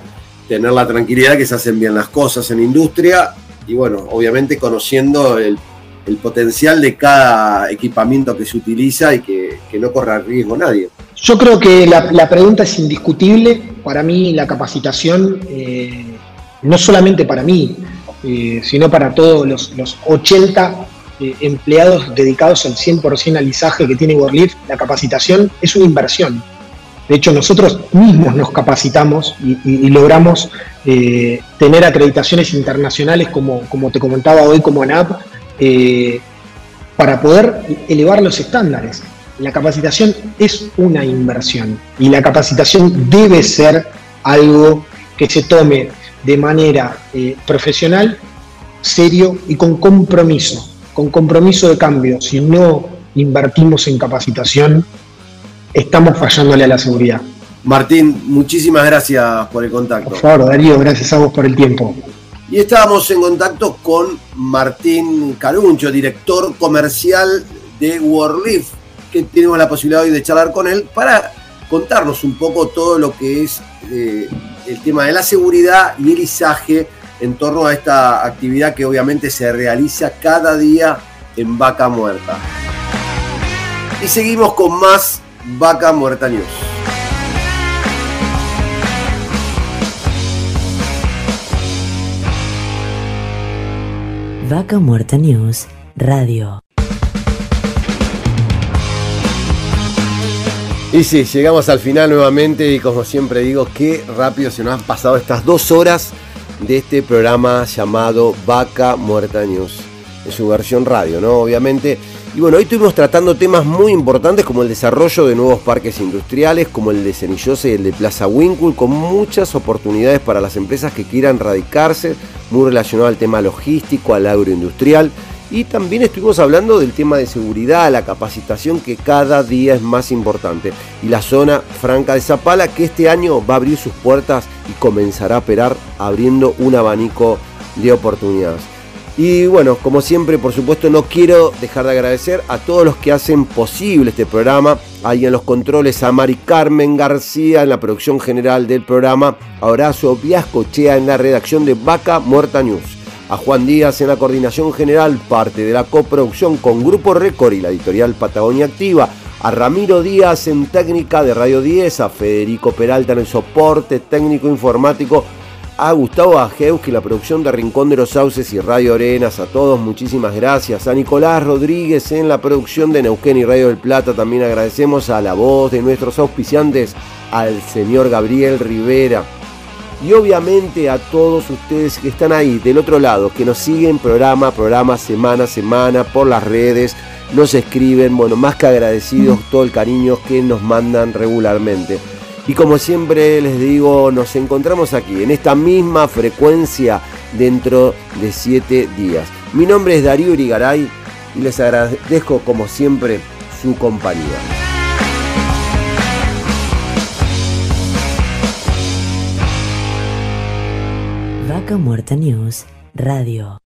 tener la tranquilidad que se hacen bien las cosas en la industria y bueno, obviamente conociendo el, el potencial de cada equipamiento que se utiliza y que, que no corra riesgo nadie. Yo creo que la, la pregunta es indiscutible. Para mí la capacitación, eh, no solamente para mí, eh, sino para todos los, los 80 eh, empleados dedicados al 100% al izaje que tiene WorldLift, la capacitación es una inversión. De hecho, nosotros mismos nos capacitamos y, y- logramos tener acreditaciones internacionales, como, como te comentaba hoy, como ANAP, eh, para poder elevar los estándares. La capacitación es una inversión y la capacitación debe ser algo que se tome de manera eh, profesional, serio y con compromiso, con compromiso de cambio. Si no invertimos en capacitación, estamos fallándole a la seguridad. Martín, muchísimas gracias por el contacto. Por favor, Darío, gracias a vos por el tiempo. Y estábamos en contacto con Martín Caruncho, director comercial de WorldLift, que tenemos la posibilidad hoy de charlar con él para contarnos un poco todo lo que es eh, el tema de la seguridad y el izaje en torno a esta actividad que obviamente se realiza cada día en Vaca Muerta. Y seguimos con más Vaca Muerta News. Vaca Muerta News Radio. Y sí, llegamos al final nuevamente y como siempre digo, qué rápido se nos han pasado estas dos horas de este programa llamado Vaca Muerta News. En su versión radio, ¿no? Obviamente. Y bueno, hoy estuvimos tratando temas muy importantes como el desarrollo de nuevos parques industriales, como el de Cenillosa y el de Plaza Winkle, con muchas oportunidades para las empresas que quieran radicarse, muy relacionado al tema logístico, al agroindustrial. Y también estuvimos hablando del tema de seguridad, la capacitación que cada día es más importante. Y la zona franca de Zapala que este año va a abrir sus puertas y comenzará a operar abriendo un abanico de oportunidades. Y bueno, como siempre, por supuesto, no quiero dejar de agradecer a todos los que hacen posible este programa. Ahí en los controles a Mari Carmen García en la producción general del programa. A Horacio Viascochea en la redacción de Vaca Muerta News a Juan Díaz en la coordinación general, parte de la coproducción con Grupo Récord y la editorial Patagonia Activa, a Ramiro Díaz en técnica de Radio 10, a Federico Peralta en el soporte técnico informático, a Gustavo Ajeuski, la producción de Rincón de los Sauces y Radio Arenas, a todos muchísimas gracias, a Nicolás Rodríguez en la producción de Neuquén y Radio del Plata, también agradecemos a la voz de nuestros auspiciantes, al señor Gabriel Rivera, y obviamente a todos ustedes que están ahí del otro lado, que nos siguen programa programa, semana a semana por las redes, nos escriben, bueno, más que agradecidos todo el cariño que nos mandan regularmente. Y como siempre les digo, nos encontramos aquí, en esta misma frecuencia, dentro de siete días. Mi nombre es Darío Irigaray y les agradezco como siempre su compañía. Vaca Muerta News Radio.